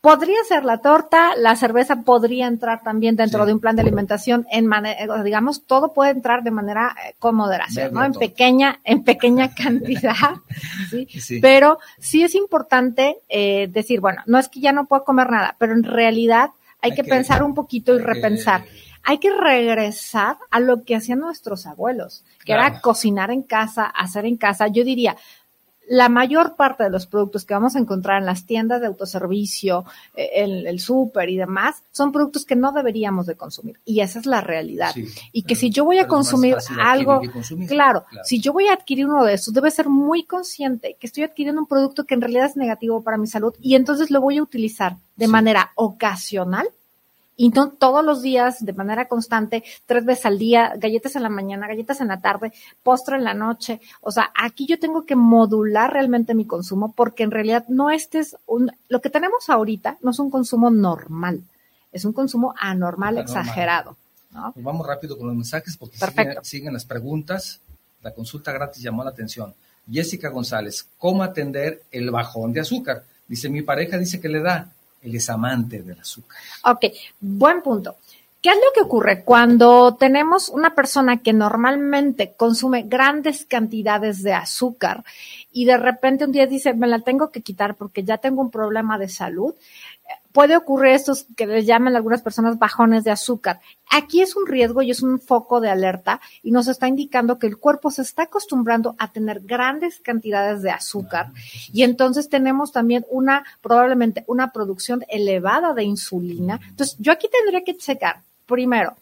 Podría ser la torta, la cerveza podría entrar también dentro de un plan de alimentación en manera, digamos, todo puede entrar de manera eh, con moderación, ¿no? En pequeña, en pequeña cantidad, ¿sí? Pero sí es importante eh, decir, bueno, no es que ya no puedo comer nada, pero en realidad hay, que, pensar un poquito y repensar. hay que regresar a lo que hacían nuestros abuelos, que era cocinar en casa, hacer en casa. Yo diría, la mayor parte de los productos que vamos a encontrar en las tiendas de autoservicio, eh, en el súper y demás, son productos que no deberíamos de consumir. Y esa es la realidad. y que si yo voy a consumir algo, claro, si yo voy a adquirir uno de esos, debe ser muy consciente que estoy adquiriendo un producto que en realidad es negativo para mi salud y entonces lo voy a utilizar de manera ocasional y no todos los días, de manera constante, tres veces al día, galletas en la mañana, galletas en la tarde, postre en la noche. O sea, aquí yo tengo que modular realmente mi consumo porque en realidad no este es un, lo que tenemos ahorita no es un consumo normal, es un consumo anormal, exagerado. Pues vamos rápido con los mensajes porque siguen, las preguntas. La consulta gratis llamó la atención. Jessica González, ¿cómo atender el bajón de azúcar? Dice, mi pareja dice que le da, él es amante del azúcar. Ok, buen punto. ¿Qué es lo que ocurre cuando tenemos una persona que normalmente consume grandes cantidades de azúcar y de repente un día dice, me la tengo que quitar porque ya tengo un problema de salud? Puede ocurrir estos que les llaman algunas personas bajones de azúcar. Aquí es un riesgo y es un foco de alerta y nos está indicando que el cuerpo se está acostumbrando a tener grandes cantidades de azúcar y entonces tenemos también una, probablemente una producción elevada de insulina. Entonces, yo aquí tendría que checar, primero,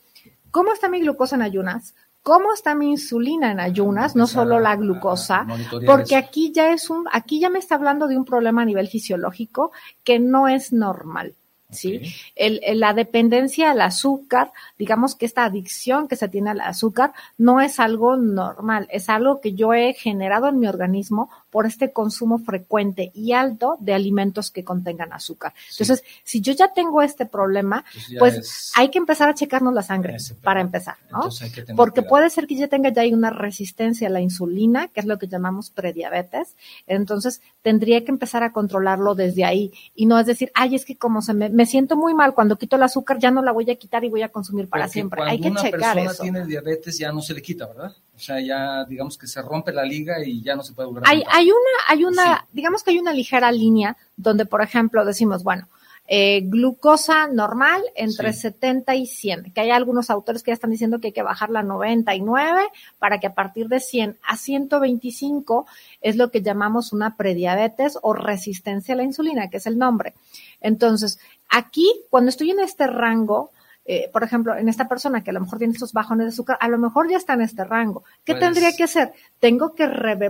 cómo está mi glucosa en ayunas, cómo está mi insulina en ayunas, no solo la glucosa, porque aquí ya es un, aquí ya me está hablando de un problema a nivel fisiológico que no es normal. ¿sí? El, la dependencia al azúcar, digamos que esta adicción que se tiene al azúcar no es algo normal, es algo que yo he generado en mi organismo por este consumo frecuente y alto de alimentos que contengan azúcar. Entonces, si yo ya tengo este problema, pues hay que empezar a checarnos la sangre para empezar, ¿no? Porque puede ser que ya tenga ya una resistencia a la insulina, que es lo que llamamos prediabetes. Entonces, tendría que empezar a controlarlo desde ahí y no es decir, ay, es que como se me, me siento muy mal cuando quito el azúcar, ya no la voy a quitar y voy a consumir para siempre. Hay que checar eso. Cuando una persona tiene diabetes ya no se le quita, ¿verdad? O sea, ya digamos que se rompe la liga y ya no se puede volver a Hay, hay una, hay una, digamos que hay una ligera línea donde, por ejemplo, decimos, bueno, eh, glucosa normal entre 70 y 100, que hay algunos autores que ya están diciendo que hay que bajarla a 99 para que a partir de 100 a 125 es lo que llamamos una prediabetes o resistencia a la insulina, que es el nombre. Entonces, aquí, cuando estoy en este rango, eh, por ejemplo, en esta persona que a lo mejor tiene estos bajones de azúcar, a lo mejor ya está en este rango. ¿Qué pues tendría que hacer? Tengo que,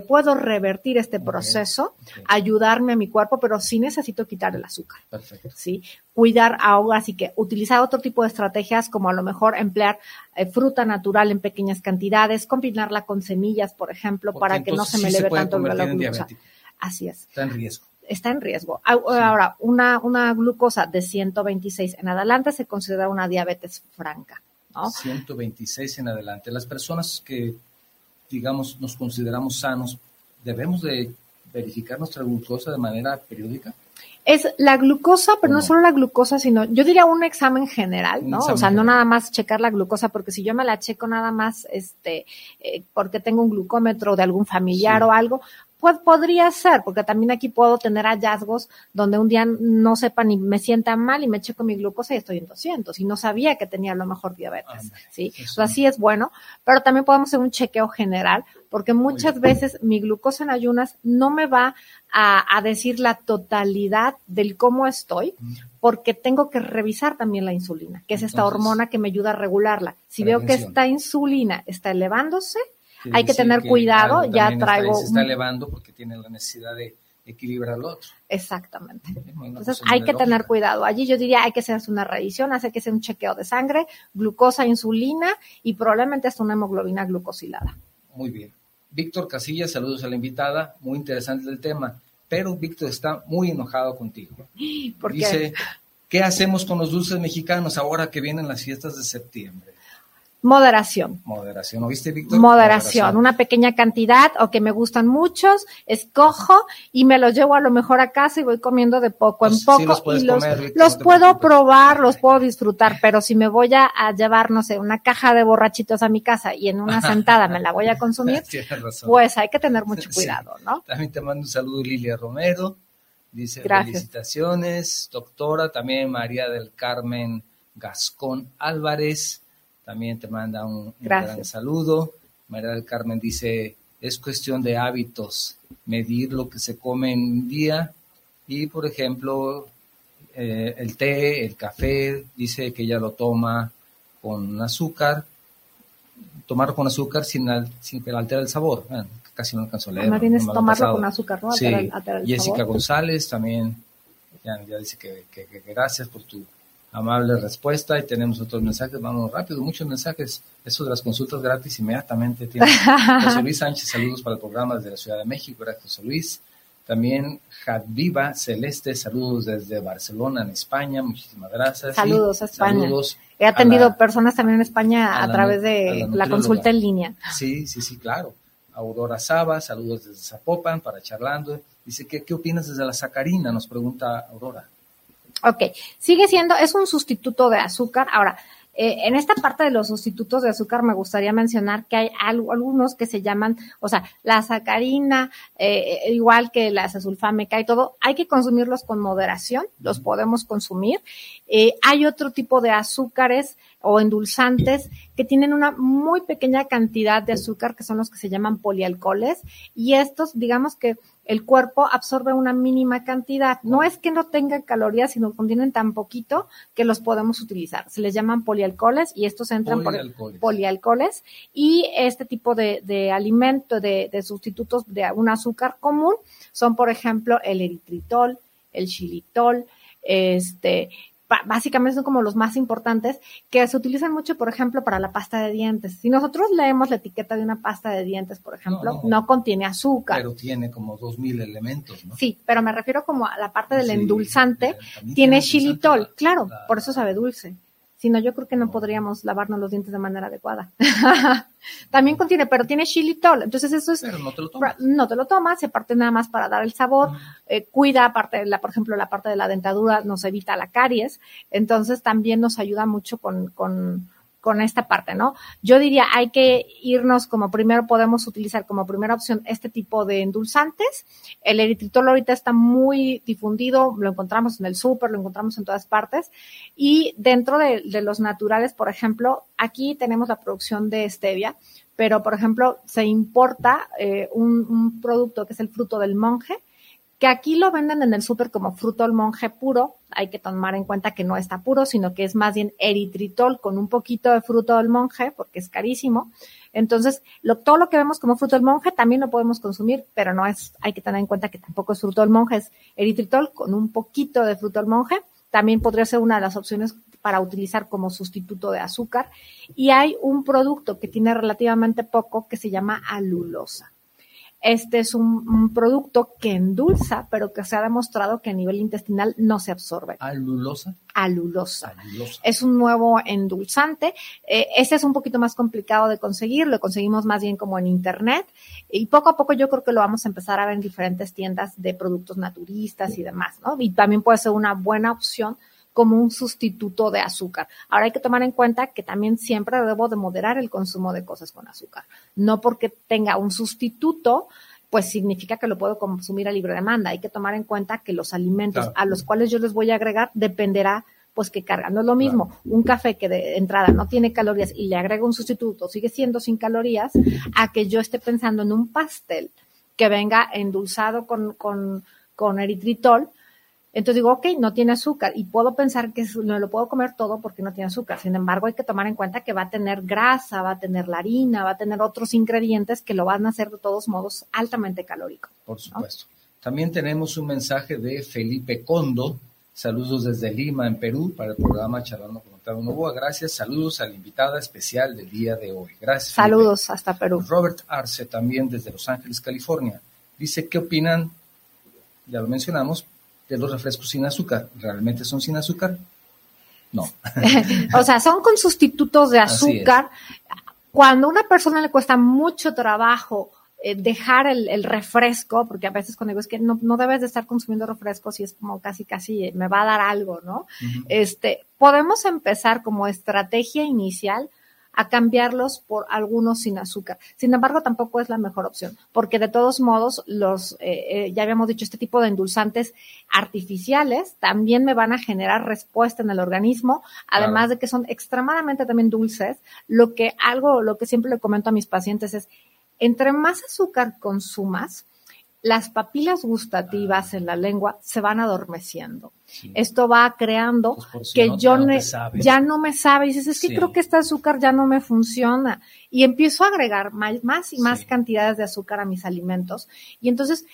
puedo revertir este proceso, ayudarme a mi cuerpo, pero sí necesito quitar el azúcar. Perfecto. ¿Sí? Cuidar ahora, así que utilizar otro tipo de estrategias, como a lo mejor emplear eh, fruta natural en pequeñas cantidades, combinarla con semillas, por ejemplo, para que no se me eleve tanto el glucosa. Así es. Está en riesgo está en riesgo. Ahora, una, una glucosa de 126 en adelante se considera una diabetes franca. ¿no? 126 en adelante. Las personas que, digamos, nos consideramos sanos, ¿debemos de verificar nuestra glucosa de manera periódica? Es la glucosa, pero no solo la glucosa, sino yo diría un examen general, ¿no? o sea, no nada más checar la glucosa, porque si yo me la checo nada más, este, eh, porque tengo un glucómetro de algún familiar o algo, pues podría ser, porque también aquí puedo tener hallazgos donde un día no sepa ni me sienta mal y me checo mi glucosa y estoy en 200 y no sabía que tenía a lo mejor diabetes, ¿sí? así es bueno, pero también podemos hacer un chequeo general porque muchas veces mi glucosa en ayunas no me va a, decir la totalidad del cómo estoy, porque tengo que revisar también la insulina, que es esta hormona que me ayuda a regularla. Si veo que esta insulina está elevándose, hay que tener cuidado, ya traigo... se está elevando porque tiene la necesidad de equilibrar lo otro. Exactamente. Entonces hay que tener cuidado. Allí yo diría hay que hacerse una revisión, hacer que sea un chequeo de sangre, glucosa, insulina y probablemente hasta una hemoglobina glucosilada. Muy bien. Víctor Casillas, saludos a la invitada, muy interesante el tema, pero Víctor está muy enojado contigo. ¿Por Dice, ¿qué hacemos con los dulces mexicanos ahora que vienen las fiestas de septiembre? Moderación. Moderación, ¿oíste, Víctor? Moderación. una pequeña cantidad o que me gustan muchos, escojo y me los llevo a lo mejor a casa y voy comiendo de poco en pues poco. los y los, los puedo probar, los puedo disfrutar, pero si me voy a, llevar, no sé, una caja de borrachitos a mi casa y en una sentada me la voy a consumir, pues hay que tener mucho cuidado, ¿no? También te mando un saludo, Lilia Romero. Dice, felicitaciones, doctora. También María del Carmen Gascón Álvarez también te manda un, gran saludo. María del Carmen dice, es cuestión de hábitos, medir lo que se come en un día y, por ejemplo, eh, el té, el café, dice que ella lo toma con azúcar, tomar con azúcar sin, sin que altera el sabor. casi no alcanzo a leer. Más bien es tomarlo con azúcar, ¿no? Sí. Jessica González también ya, dice que, que gracias por tu amable respuesta y tenemos otros mensajes, vamos rápido, muchos mensajes, eso de las consultas gratis inmediatamente tiene José Luis Sánchez, saludos para el programa desde la Ciudad de México, gracias José Luis. También Jadviva Celeste, saludos desde Barcelona, en España, muchísimas gracias. Saludos a España. He atendido personas también en España a, través de la, consulta en línea. Sí, sí, sí, claro. Aurora Saba, saludos desde Zapopan para charlando. Dice, ¿qué, qué opinas desde la sacarina? Nos pregunta Aurora. Ok, sigue siendo, es un sustituto de azúcar. Ahora, eh, en esta parte de los sustitutos de azúcar me gustaría mencionar que hay algunos que se llaman, o sea, la sacarina, eh, igual que la azulfámica y todo, hay que consumirlos con moderación, los podemos consumir. Eh, hay otro tipo de azúcares o endulzantes que tienen una muy pequeña cantidad de azúcar, que son los que se llaman polialcoholes, y estos, digamos que el cuerpo absorbe una mínima cantidad. No es que no tengan calorías, sino que contienen tan poquito que los podemos utilizar. Se les llaman polialcoholes y estos entran por polialcoholes. Y este tipo de, de alimento, de, de sustitutos de un azúcar común, son, por ejemplo, el eritritol, el xilitol, este, básicamente son como los más importantes, que se utilizan mucho, por ejemplo, para la pasta de dientes. Si nosotros leemos la etiqueta de una pasta de dientes, por ejemplo, no, contiene azúcar. Pero tiene como dos mil elementos, ¿no? Sí, pero me refiero como a la parte del endulzante, tiene xilitol, claro, por eso sabe dulce. Si no, yo creo que no podríamos lavarnos los dientes de manera adecuada. También contiene, pero tiene xilitol. Entonces eso es... Pero no te lo tomas. No te lo tomas, se parte nada más para dar el sabor. Eh, cuida, aparte de la, por ejemplo, la parte de la dentadura, nos evita la caries. Entonces también nos ayuda mucho con, con con esta parte, ¿no? Yo diría, hay que irnos como primero, podemos utilizar como primera opción este tipo de endulzantes. El eritritol ahorita está muy difundido, lo encontramos en el súper, lo encontramos en todas partes. Y dentro de, los naturales, por ejemplo, aquí tenemos la producción de stevia, pero por ejemplo, se importa eh, un, un producto que es el fruto del monje, que aquí lo venden en el súper como fruto del monje puro, hay que tomar en cuenta que no está puro, sino que es más bien eritritol con un poquito de fruto del monje, porque es carísimo. Entonces, lo, todo lo que vemos como fruto del monje también lo podemos consumir, pero no es, hay que tener en cuenta que tampoco es fruto del monje, es eritritol con un poquito de fruto del monje. También podría ser una de las opciones para utilizar como sustituto de azúcar. Y hay un producto que tiene relativamente poco que se llama alulosa. Este es un, producto que endulza, pero que se ha demostrado que a nivel intestinal no se absorbe. ¿Alulosa? Alulosa. Es un nuevo endulzante. Eh, este es un poquito más complicado de conseguir, lo conseguimos más bien como en internet y poco a poco yo creo que lo vamos a empezar a ver en diferentes tiendas de productos naturistas y demás, ¿no? Y también puede ser una buena opción como un sustituto de azúcar. Ahora hay que tomar en cuenta que también siempre debo de moderar el consumo de cosas con azúcar. No porque tenga un sustituto, pues significa que lo puedo consumir a libre demanda. Hay que tomar en cuenta que los alimentos a los cuales yo les voy a agregar dependerá pues que carga. No es lo mismo un café que de entrada no tiene calorías y le agrego un sustituto, sigue siendo sin calorías, a que yo esté pensando en un pastel que venga endulzado con, con, con eritritol, entonces digo, ok, no tiene azúcar y puedo pensar que no lo puedo comer todo porque no tiene azúcar. Sin embargo, hay que tomar en cuenta que va a tener grasa, va a tener la harina, va a tener otros ingredientes que lo van a hacer de todos modos altamente calórico. Por supuesto. También tenemos un mensaje de Felipe Condo. Saludos desde Lima, en Perú, para el programa Charlando con Octavio Novoa. Gracias. Saludos a la invitada especial del día de hoy. Gracias. Saludos hasta Perú. Robert Arce, también desde Los Ángeles, California. Dice, ¿qué opinan? Ya lo mencionamos, de los refrescos sin azúcar. ¿Realmente son sin azúcar? No. o sea, son con sustitutos de azúcar. Cuando a una persona le cuesta mucho trabajo eh, dejar el, refresco, porque a veces cuando digo es que no, no debes de estar consumiendo refrescos y es como casi, casi eh, me va a dar algo, ¿no? Este, podemos empezar como estrategia inicial a cambiarlos por algunos sin azúcar. Sin embargo, tampoco es la mejor opción, porque de todos modos, los, eh, eh, ya habíamos dicho, este tipo de endulzantes artificiales también me van a generar respuesta en el organismo, además de que son extremadamente también dulces. Lo que algo, lo que siempre le comento a mis pacientes es, entre más azúcar consumas, las papilas gustativas en la lengua se van adormeciendo. Esto va creando pues que yo ya no me sabe. Y dices, es que creo que este azúcar ya no me funciona. Y empiezo a agregar más y más cantidades de azúcar a mis alimentos. Y entonces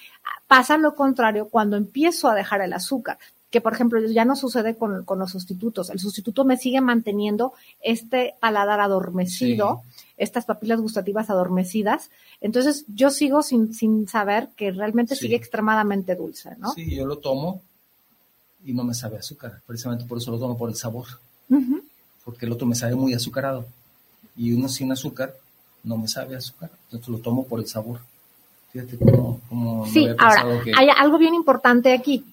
pasa lo contrario cuando empiezo a dejar el azúcar que por ejemplo ya no sucede con, los sustitutos. El sustituto me sigue manteniendo este paladar adormecido, estas papilas gustativas adormecidas. Entonces yo sigo sin, sin saber que realmente sigue extremadamente dulce, ¿no? Sí, yo lo tomo y no me sabe azúcar. Precisamente por eso lo tomo por el sabor. Porque el otro me sabe muy azucarado. Y uno sin azúcar no me sabe azúcar. Entonces lo tomo por el sabor. Fíjate cómo, sí, ahora, hay algo bien importante aquí.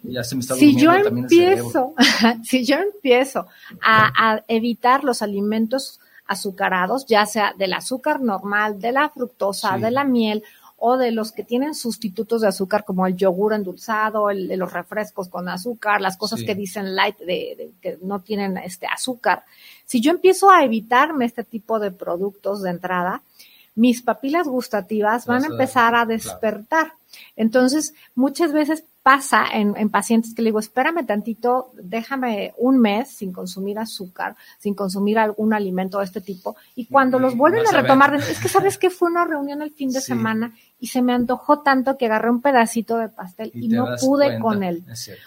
si yo empiezo, si yo empiezo a, evitar los alimentos azucarados, ya sea del azúcar normal, de la fructosa, de la miel o de los que tienen sustitutos de azúcar como el yogur endulzado, el, los refrescos con azúcar, las cosas que dicen light de, que no tienen este azúcar. Si yo empiezo a evitarme este tipo de productos de entrada, mis papilas gustativas van a empezar a despertar. Entonces, muchas veces pasa en, pacientes que le digo, espérame tantito, déjame un mes sin consumir azúcar, sin consumir algún alimento de este tipo, y cuando los vuelven a retomar, es que sabes que fue una reunión el fin de semana y se me antojó tanto que agarré un pedacito de pastel y, no pude con él.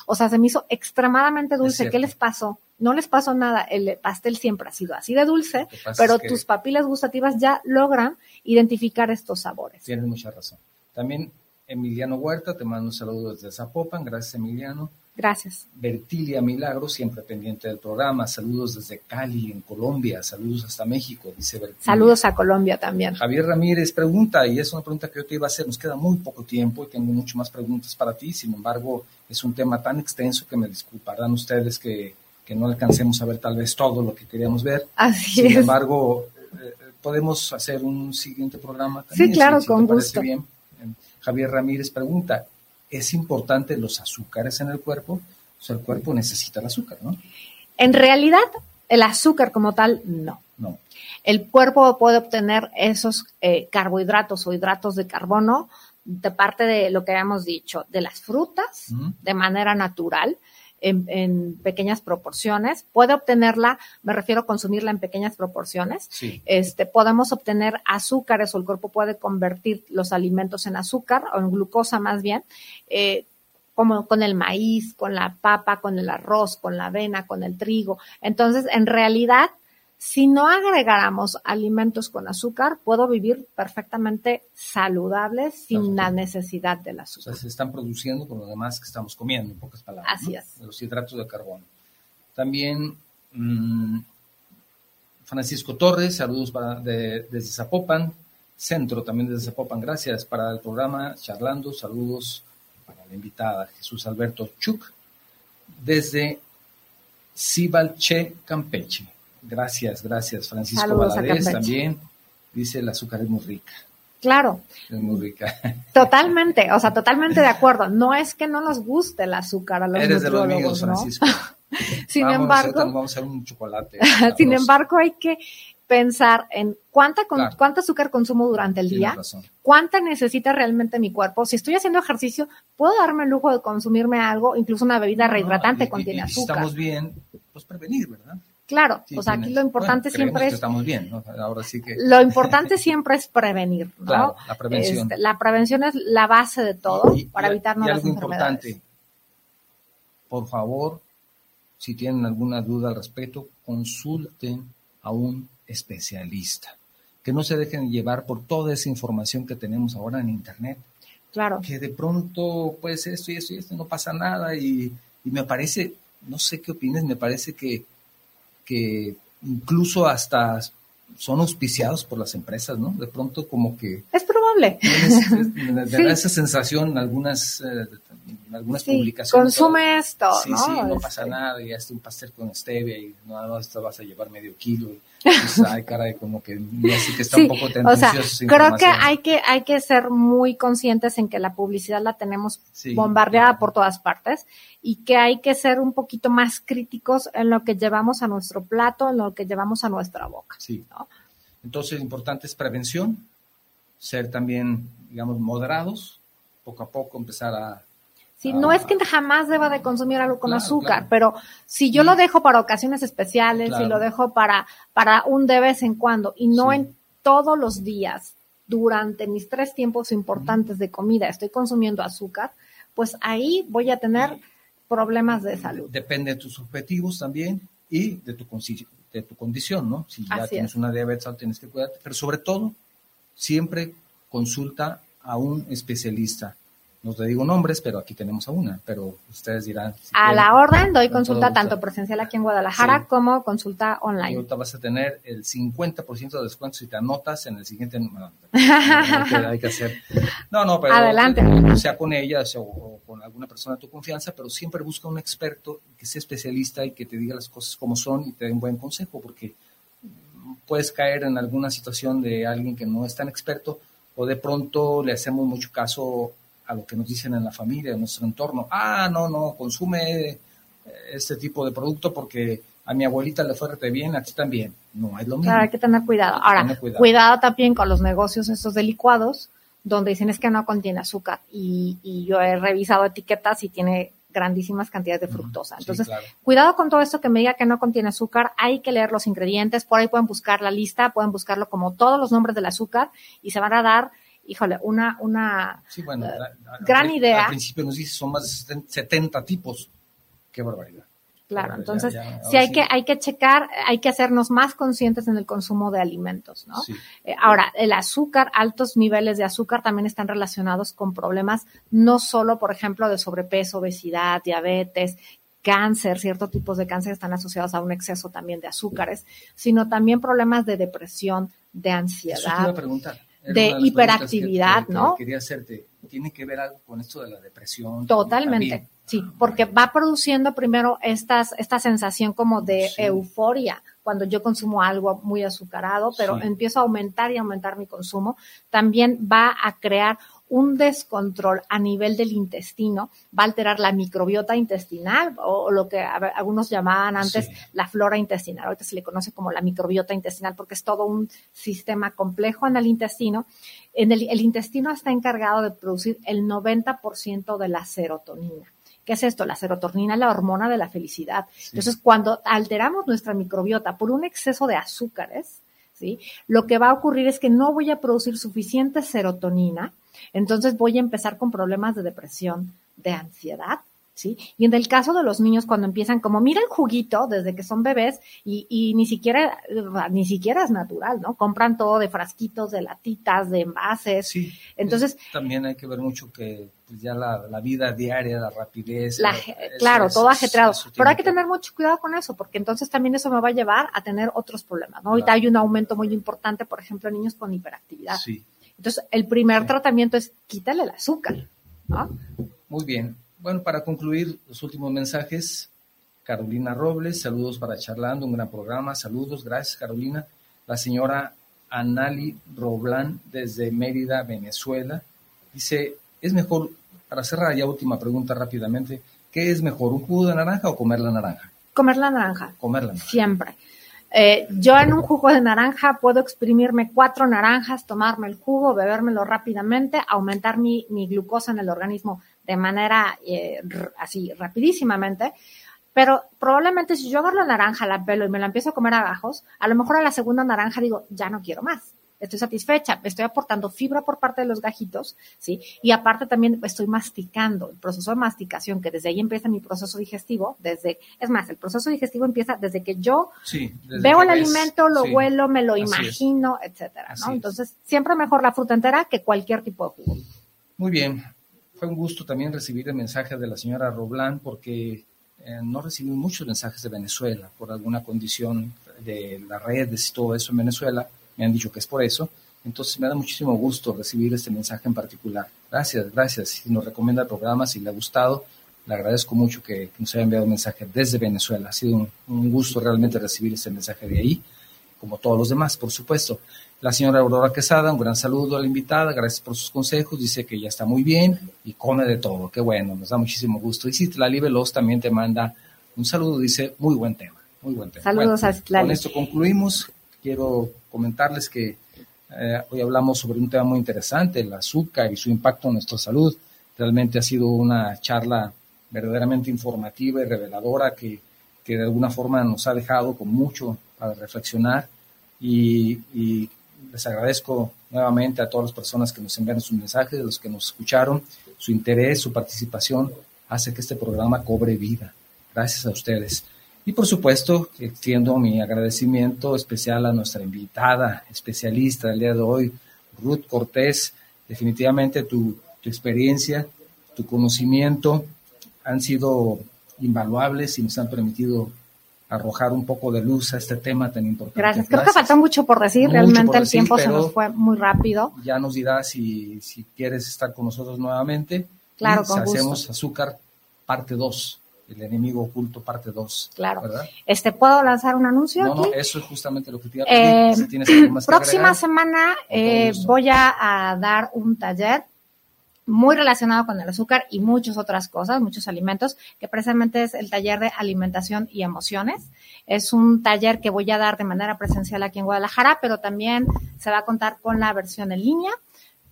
O sea, se me hizo extremadamente dulce. ¿Qué les pasó? No les pasó nada. El pastel siempre ha sido así de dulce, pero tus papilas gustativas ya logran identificar estos sabores. Tienes mucha razón. También Emiliano Huerta, te mando un saludo desde Zapopan, gracias Emiliano. Gracias. Bertilia Milagro, siempre pendiente del programa, saludos desde Cali, en Colombia, saludos hasta México, dice Bertilia. Saludos a Colombia también. Javier Ramírez pregunta, y es una pregunta que yo te iba a hacer, nos queda muy poco tiempo y tengo mucho más preguntas para ti, sin embargo, es un tema tan extenso que me disculparán ustedes que, que no alcancemos a ver tal vez todo lo que queríamos ver. Así sin embargo, eh, eh, podemos hacer un siguiente programa también. Sí, claro, con gusto. Bien. Javier Ramírez pregunta, ¿es importante los azúcares en el cuerpo? O sea, el cuerpo necesita el azúcar, ¿no? En realidad, el azúcar como tal, no. No. El cuerpo puede obtener esos eh, carbohidratos o hidratos de carbono de parte de lo que habíamos dicho, de las frutas, de manera natural, en, pequeñas proporciones. Puede obtenerla, me refiero a consumirla en pequeñas proporciones. Este, podemos obtener azúcares o el cuerpo puede convertir los alimentos en azúcar o en glucosa más bien. Eh, como con el maíz, con la papa, con el arroz, con la avena, con el trigo. Entonces, en realidad, si no agregáramos alimentos con azúcar, puedo vivir perfectamente saludable sin la necesidad del azúcar. O sea, se están produciendo con lo demás que estamos comiendo, en pocas palabras. Así es. Los hidratos de carbono. También mm, Francisco Torres, saludos para, desde Zapopan, Centro también desde Zapopan, gracias para el programa Charlando, saludos para la invitada Jesús Alberto Chuk, desde Cibalche, Campeche. Gracias, gracias. Francisco Valadez también dice el azúcar es muy rica. Claro. Es muy rica. Totalmente, o sea, totalmente de acuerdo. No es que no nos guste el azúcar a los Eres de los míos, Francisco. sin embargo, vamos a hacer un chocolate. sin embargo, hay que pensar en cuánta cuánto azúcar consumo durante el día, cuánta necesita realmente mi cuerpo. Si estoy haciendo ejercicio, puedo darme el lujo de consumirme algo, incluso una bebida rehidratante contiene azúcar. Si estamos bien, pues prevenir, ¿verdad? Claro, o sea, aquí lo importante siempre es... estamos bien, ¿no? Ahora sí que... Lo importante siempre es prevenir, ¿no? Claro, la prevención. Este, la prevención es la base de todo para evitarnos y las algo importante, por favor, si tienen alguna duda al respecto, consulten a un especialista. Que no se dejen llevar por toda esa información que tenemos ahora en Internet. Claro. Que de pronto, pues esto y esto y esto, no pasa nada y, y me parece, no sé qué opinas, me parece que que incluso hasta son auspiciados por las empresas, ¿no? De pronto como que... Es probable. da esa sensación en algunas, eh, algunas sí, publicaciones. Consume esto, sí, ¿no? Sí, no pasa nada, y hazte un pastel con stevia y no, no, esto vas a llevar medio kilo. Y, pues, ay, caray, como que así que está un poco tendencioso. O sea, creo que hay que hay que ser muy conscientes en que la publicidad la tenemos bombardeada por todas partes y que hay que ser un poquito más críticos en lo que llevamos a nuestro plato, en lo que llevamos a nuestra boca. Sí. Entonces, importante es prevención, ser también, digamos, moderados, poco a poco empezar a... Sí, no es que jamás deba de consumir algo con azúcar, pero si yo lo dejo para ocasiones especiales, si lo dejo para, para un de vez en cuando y no en todos los días, durante mis tres tiempos importantes de comida, estoy consumiendo azúcar, pues ahí voy a tener problemas de salud. Depende de tus objetivos también y de tu, de tu condición, ¿no? Si ya tienes una diabetes, tienes que cuidarte, pero sobre todo, siempre consulta a un especialista. No te digo nombres, pero aquí tenemos a una, pero ustedes dirán. a la orden doy consulta tanto presencial aquí en Guadalajara como consulta online. Y ahorita vas a tener el 50% de descuento si te anotas en el siguiente. No, hay que hacer. No, no, pero. Adelante. Sea con ella o, con alguna persona de tu confianza, pero siempre busca un experto que sea especialista y que te diga las cosas como son y te dé un buen consejo, porque puedes caer en alguna situación de alguien que no es tan experto o de pronto le hacemos mucho caso a lo que nos dicen en la familia, en nuestro entorno. Ah, no, no, consume eh, este tipo de producto porque a mi abuelita le fue bien, a ti también. No es lo mismo. Claro, hay que tener cuidado. Ahora, cuidado. también con los negocios estos de licuados, donde dicen es que no contiene azúcar. Y, y yo he revisado etiquetas y tiene grandísimas cantidades de fructosa. Entonces, cuidado con todo esto que me diga que no contiene azúcar, hay que leer los ingredientes, por ahí pueden buscar la lista, pueden buscarlo como todos los nombres del azúcar y se van a dar, híjole, una, una eh, gran idea. Al principio nos dice son más de 70 tipos. Qué barbaridad. Claro, entonces sí hay que hay que checar, hay que hacernos más conscientes en el consumo de alimentos, ¿no? Eh, ahora, el azúcar, altos niveles de azúcar también están relacionados con problemas no solo, por ejemplo, de sobrepeso, obesidad, diabetes, cáncer, ciertos tipos de cáncer están asociados a un exceso también de azúcares, sino también problemas de depresión, de ansiedad, de, hiperactividad, ¿no? quería hacerte, tiene que ver algo con esto de la depresión. Totalmente. Sí, porque va produciendo primero estas, esta sensación como de euforia cuando yo consumo algo muy azucarado, pero empiezo a aumentar y aumentar mi consumo. También va a crear un descontrol a nivel del intestino, va a alterar la microbiota intestinal o, lo que algunos llamaban antes la flora intestinal. Ahorita se le conoce como la microbiota intestinal porque es todo un sistema complejo en el intestino. En el, el intestino está encargado de producir el 90% de la serotonina. ¿Qué es esto? La serotonina, la hormona de la felicidad. Entonces, cuando alteramos nuestra microbiota por un exceso de azúcares, ¿sí? Lo que va a ocurrir es que no voy a producir suficiente serotonina, entonces voy a empezar con problemas de depresión, de ansiedad, ¿sí? Y en el caso de los niños, cuando empiezan como, mira el juguito desde que son bebés y, ni siquiera, ni siquiera es natural, ¿no? Compran todo de frasquitos, de latitas, de envases. Sí. Entonces. También hay que ver mucho que pues, ya la, vida diaria, la rapidez. claro, todo ajetreado. Pero hay que tener mucho cuidado con eso, porque entonces también eso me va a llevar a tener otros problemas, ¿no? Ahorita hay un aumento muy importante, por ejemplo, en niños con hiperactividad. Sí. Entonces, el primer tratamiento es quítale el azúcar, ¿no? Muy bien. Bueno, para concluir los últimos mensajes, Carolina Robles, saludos para Charlando, un gran programa, saludos, gracias Carolina. La señora Anali Roblán desde Mérida, Venezuela, dice, es mejor, para cerrar ya última pregunta rápidamente, ¿qué es mejor, un jugo de naranja o comer la naranja? Comer la naranja. Comer la naranja. Siempre. Eh, yo en un jugo de naranja puedo exprimirme cuatro naranjas, tomarme el jugo, bebérmelo rápidamente, aumentar mi, mi glucosa en el organismo de manera eh, así rapidísimamente, pero probablemente si yo agarro la naranja, la pelo y me la empiezo a comer a gajos, a lo mejor a la segunda naranja digo, ya no quiero más. Estoy satisfecha, estoy aportando fibra por parte de los gajitos, ¿sí? Y aparte también estoy masticando, el proceso de masticación, que desde ahí empieza mi proceso digestivo, desde, es más, el proceso digestivo empieza desde que yo veo el alimento, lo huelo, me lo imagino, etcétera, ¿no? Entonces, siempre mejor la fruta entera que cualquier tipo de jugo. Muy bien, fue un gusto también recibir el mensaje de la señora Roblán porque eh, no recibí muchos mensajes de Venezuela por alguna condición de las redes y todo eso en Venezuela. Me han dicho que es por eso. Entonces me da muchísimo gusto recibir este mensaje en particular. Gracias, gracias. Si nos recomienda el programa, si le ha gustado, le agradezco mucho que, nos haya enviado un mensaje desde Venezuela. Ha sido un gusto realmente recibir este mensaje de ahí, como todos los demás, por supuesto. La señora Aurora Quesada, un gran saludo a la invitada, gracias por sus consejos, dice que ya está muy bien y come de todo, qué bueno, nos da muchísimo gusto. Y Citlali Veloz también te manda un saludo, dice, muy buen tema, muy buen tema. Saludos a Con esto concluimos, quiero comentarles que eh, hoy hablamos sobre un tema muy interesante, el azúcar y su impacto en nuestra salud. Realmente ha sido una charla verdaderamente informativa y reveladora que, que de alguna forma nos ha dejado con mucho para reflexionar y, y les agradezco nuevamente a todas las personas que nos envían sus mensajes, a los que nos escucharon, su interés, su participación hace que este programa cobre vida. Gracias a ustedes. Y por supuesto, extiendo mi agradecimiento especial a nuestra invitada especialista del día de hoy, Ruth Cortés. Definitivamente tu, tu experiencia, tu conocimiento han sido invaluables y nos han permitido arrojar un poco de luz a este tema tan importante. Gracias. Creo que falta mucho por decir. Realmente el tiempo se nos fue muy rápido. Ya nos dirás si, si quieres estar con nosotros nuevamente. Claro, y hacemos azúcar parte 2 el enemigo oculto parte 2. Claro. Este, ¿Puedo lanzar un anuncio? No, aquí? no, eso es justamente lo que te iba a pedir. si tienes algo más próxima semana eh, voy a, a, dar un taller muy relacionado con el azúcar y muchas otras cosas, muchos alimentos, que precisamente es el taller de alimentación y emociones. Es un taller que voy a dar de manera presencial aquí en Guadalajara, pero también se va a contar con la versión en línea.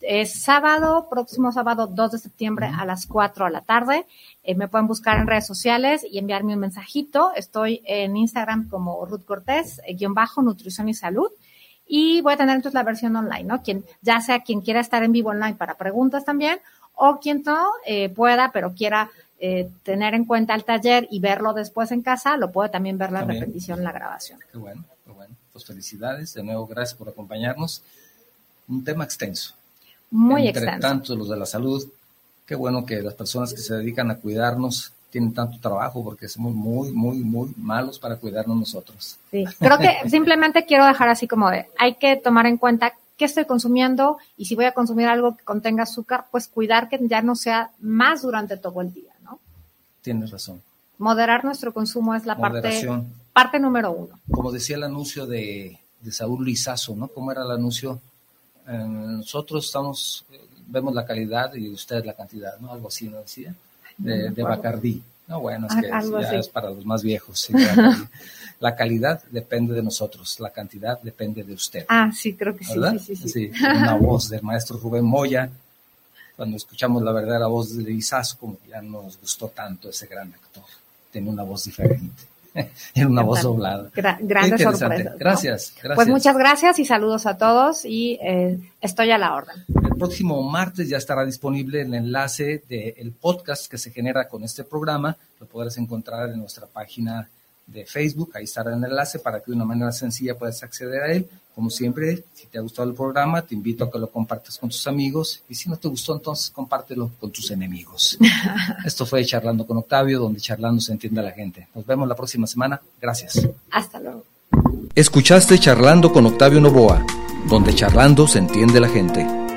Es sábado, próximo sábado 2 de septiembre a las 4 de la tarde. Eh, me pueden buscar en redes sociales y enviarme un mensajito. Estoy en Instagram como Ruth Cortés, eh, guion bajo, nutrición y salud. Y voy a tener entonces la versión online, ¿no? Quien, ya sea quien quiera estar en vivo online para preguntas también, o quien no eh, pueda, pero quiera tener en cuenta el taller y verlo después en casa, lo puede también ver la repetición, la grabación. Qué bueno, qué bueno. Pues felicidades. De nuevo, gracias por acompañarnos. Un tema extenso muy Entre tanto, los de la salud, qué bueno que las personas que se dedican a cuidarnos tienen tanto trabajo porque somos muy, muy, muy malos para cuidarnos nosotros. Sí, creo que simplemente quiero dejar así como de, hay que tomar en cuenta qué estoy consumiendo y si voy a consumir algo que contenga azúcar, pues cuidar que ya no sea más durante todo el día, ¿no? Tienes razón. Moderar nuestro consumo es la parte, parte número uno. Como decía el anuncio de, de Saúl Lizazo, ¿no? ¿Cómo era el anuncio? Nosotros estamos, vemos la calidad y ustedes la cantidad, ¿no? Algo así, ¿no decía? De, de Bacardí. No, bueno, es que ya es para los más viejos. la calidad depende de nosotros, la cantidad depende de usted. Ah, sí, creo que sí, sí, sí, sí. Una voz del maestro Rubén Moya, cuando escuchamos la verdadera voz de Izazo, como ya nos gustó tanto ese gran actor, tiene una voz diferente. en una voz doblada. grandes sorpresas. Gracias, gracias. Pues muchas gracias y saludos a todos y eh, estoy a la orden. El próximo martes ya estará disponible el enlace del podcast que se genera con este programa. Lo podrás encontrar en nuestra página de Facebook. Ahí estará el enlace para que de una manera sencilla puedas acceder a él. Como siempre, si te ha gustado el programa, te invito a que lo compartas con tus amigos y si no te gustó, entonces compártelo con tus enemigos. Esto fue Charlando con Octavio, donde charlando se entiende a la gente. Nos vemos la próxima semana. Gracias. Hasta luego. Escuchaste Charlando con Octavio Novoa, donde charlando se entiende la gente.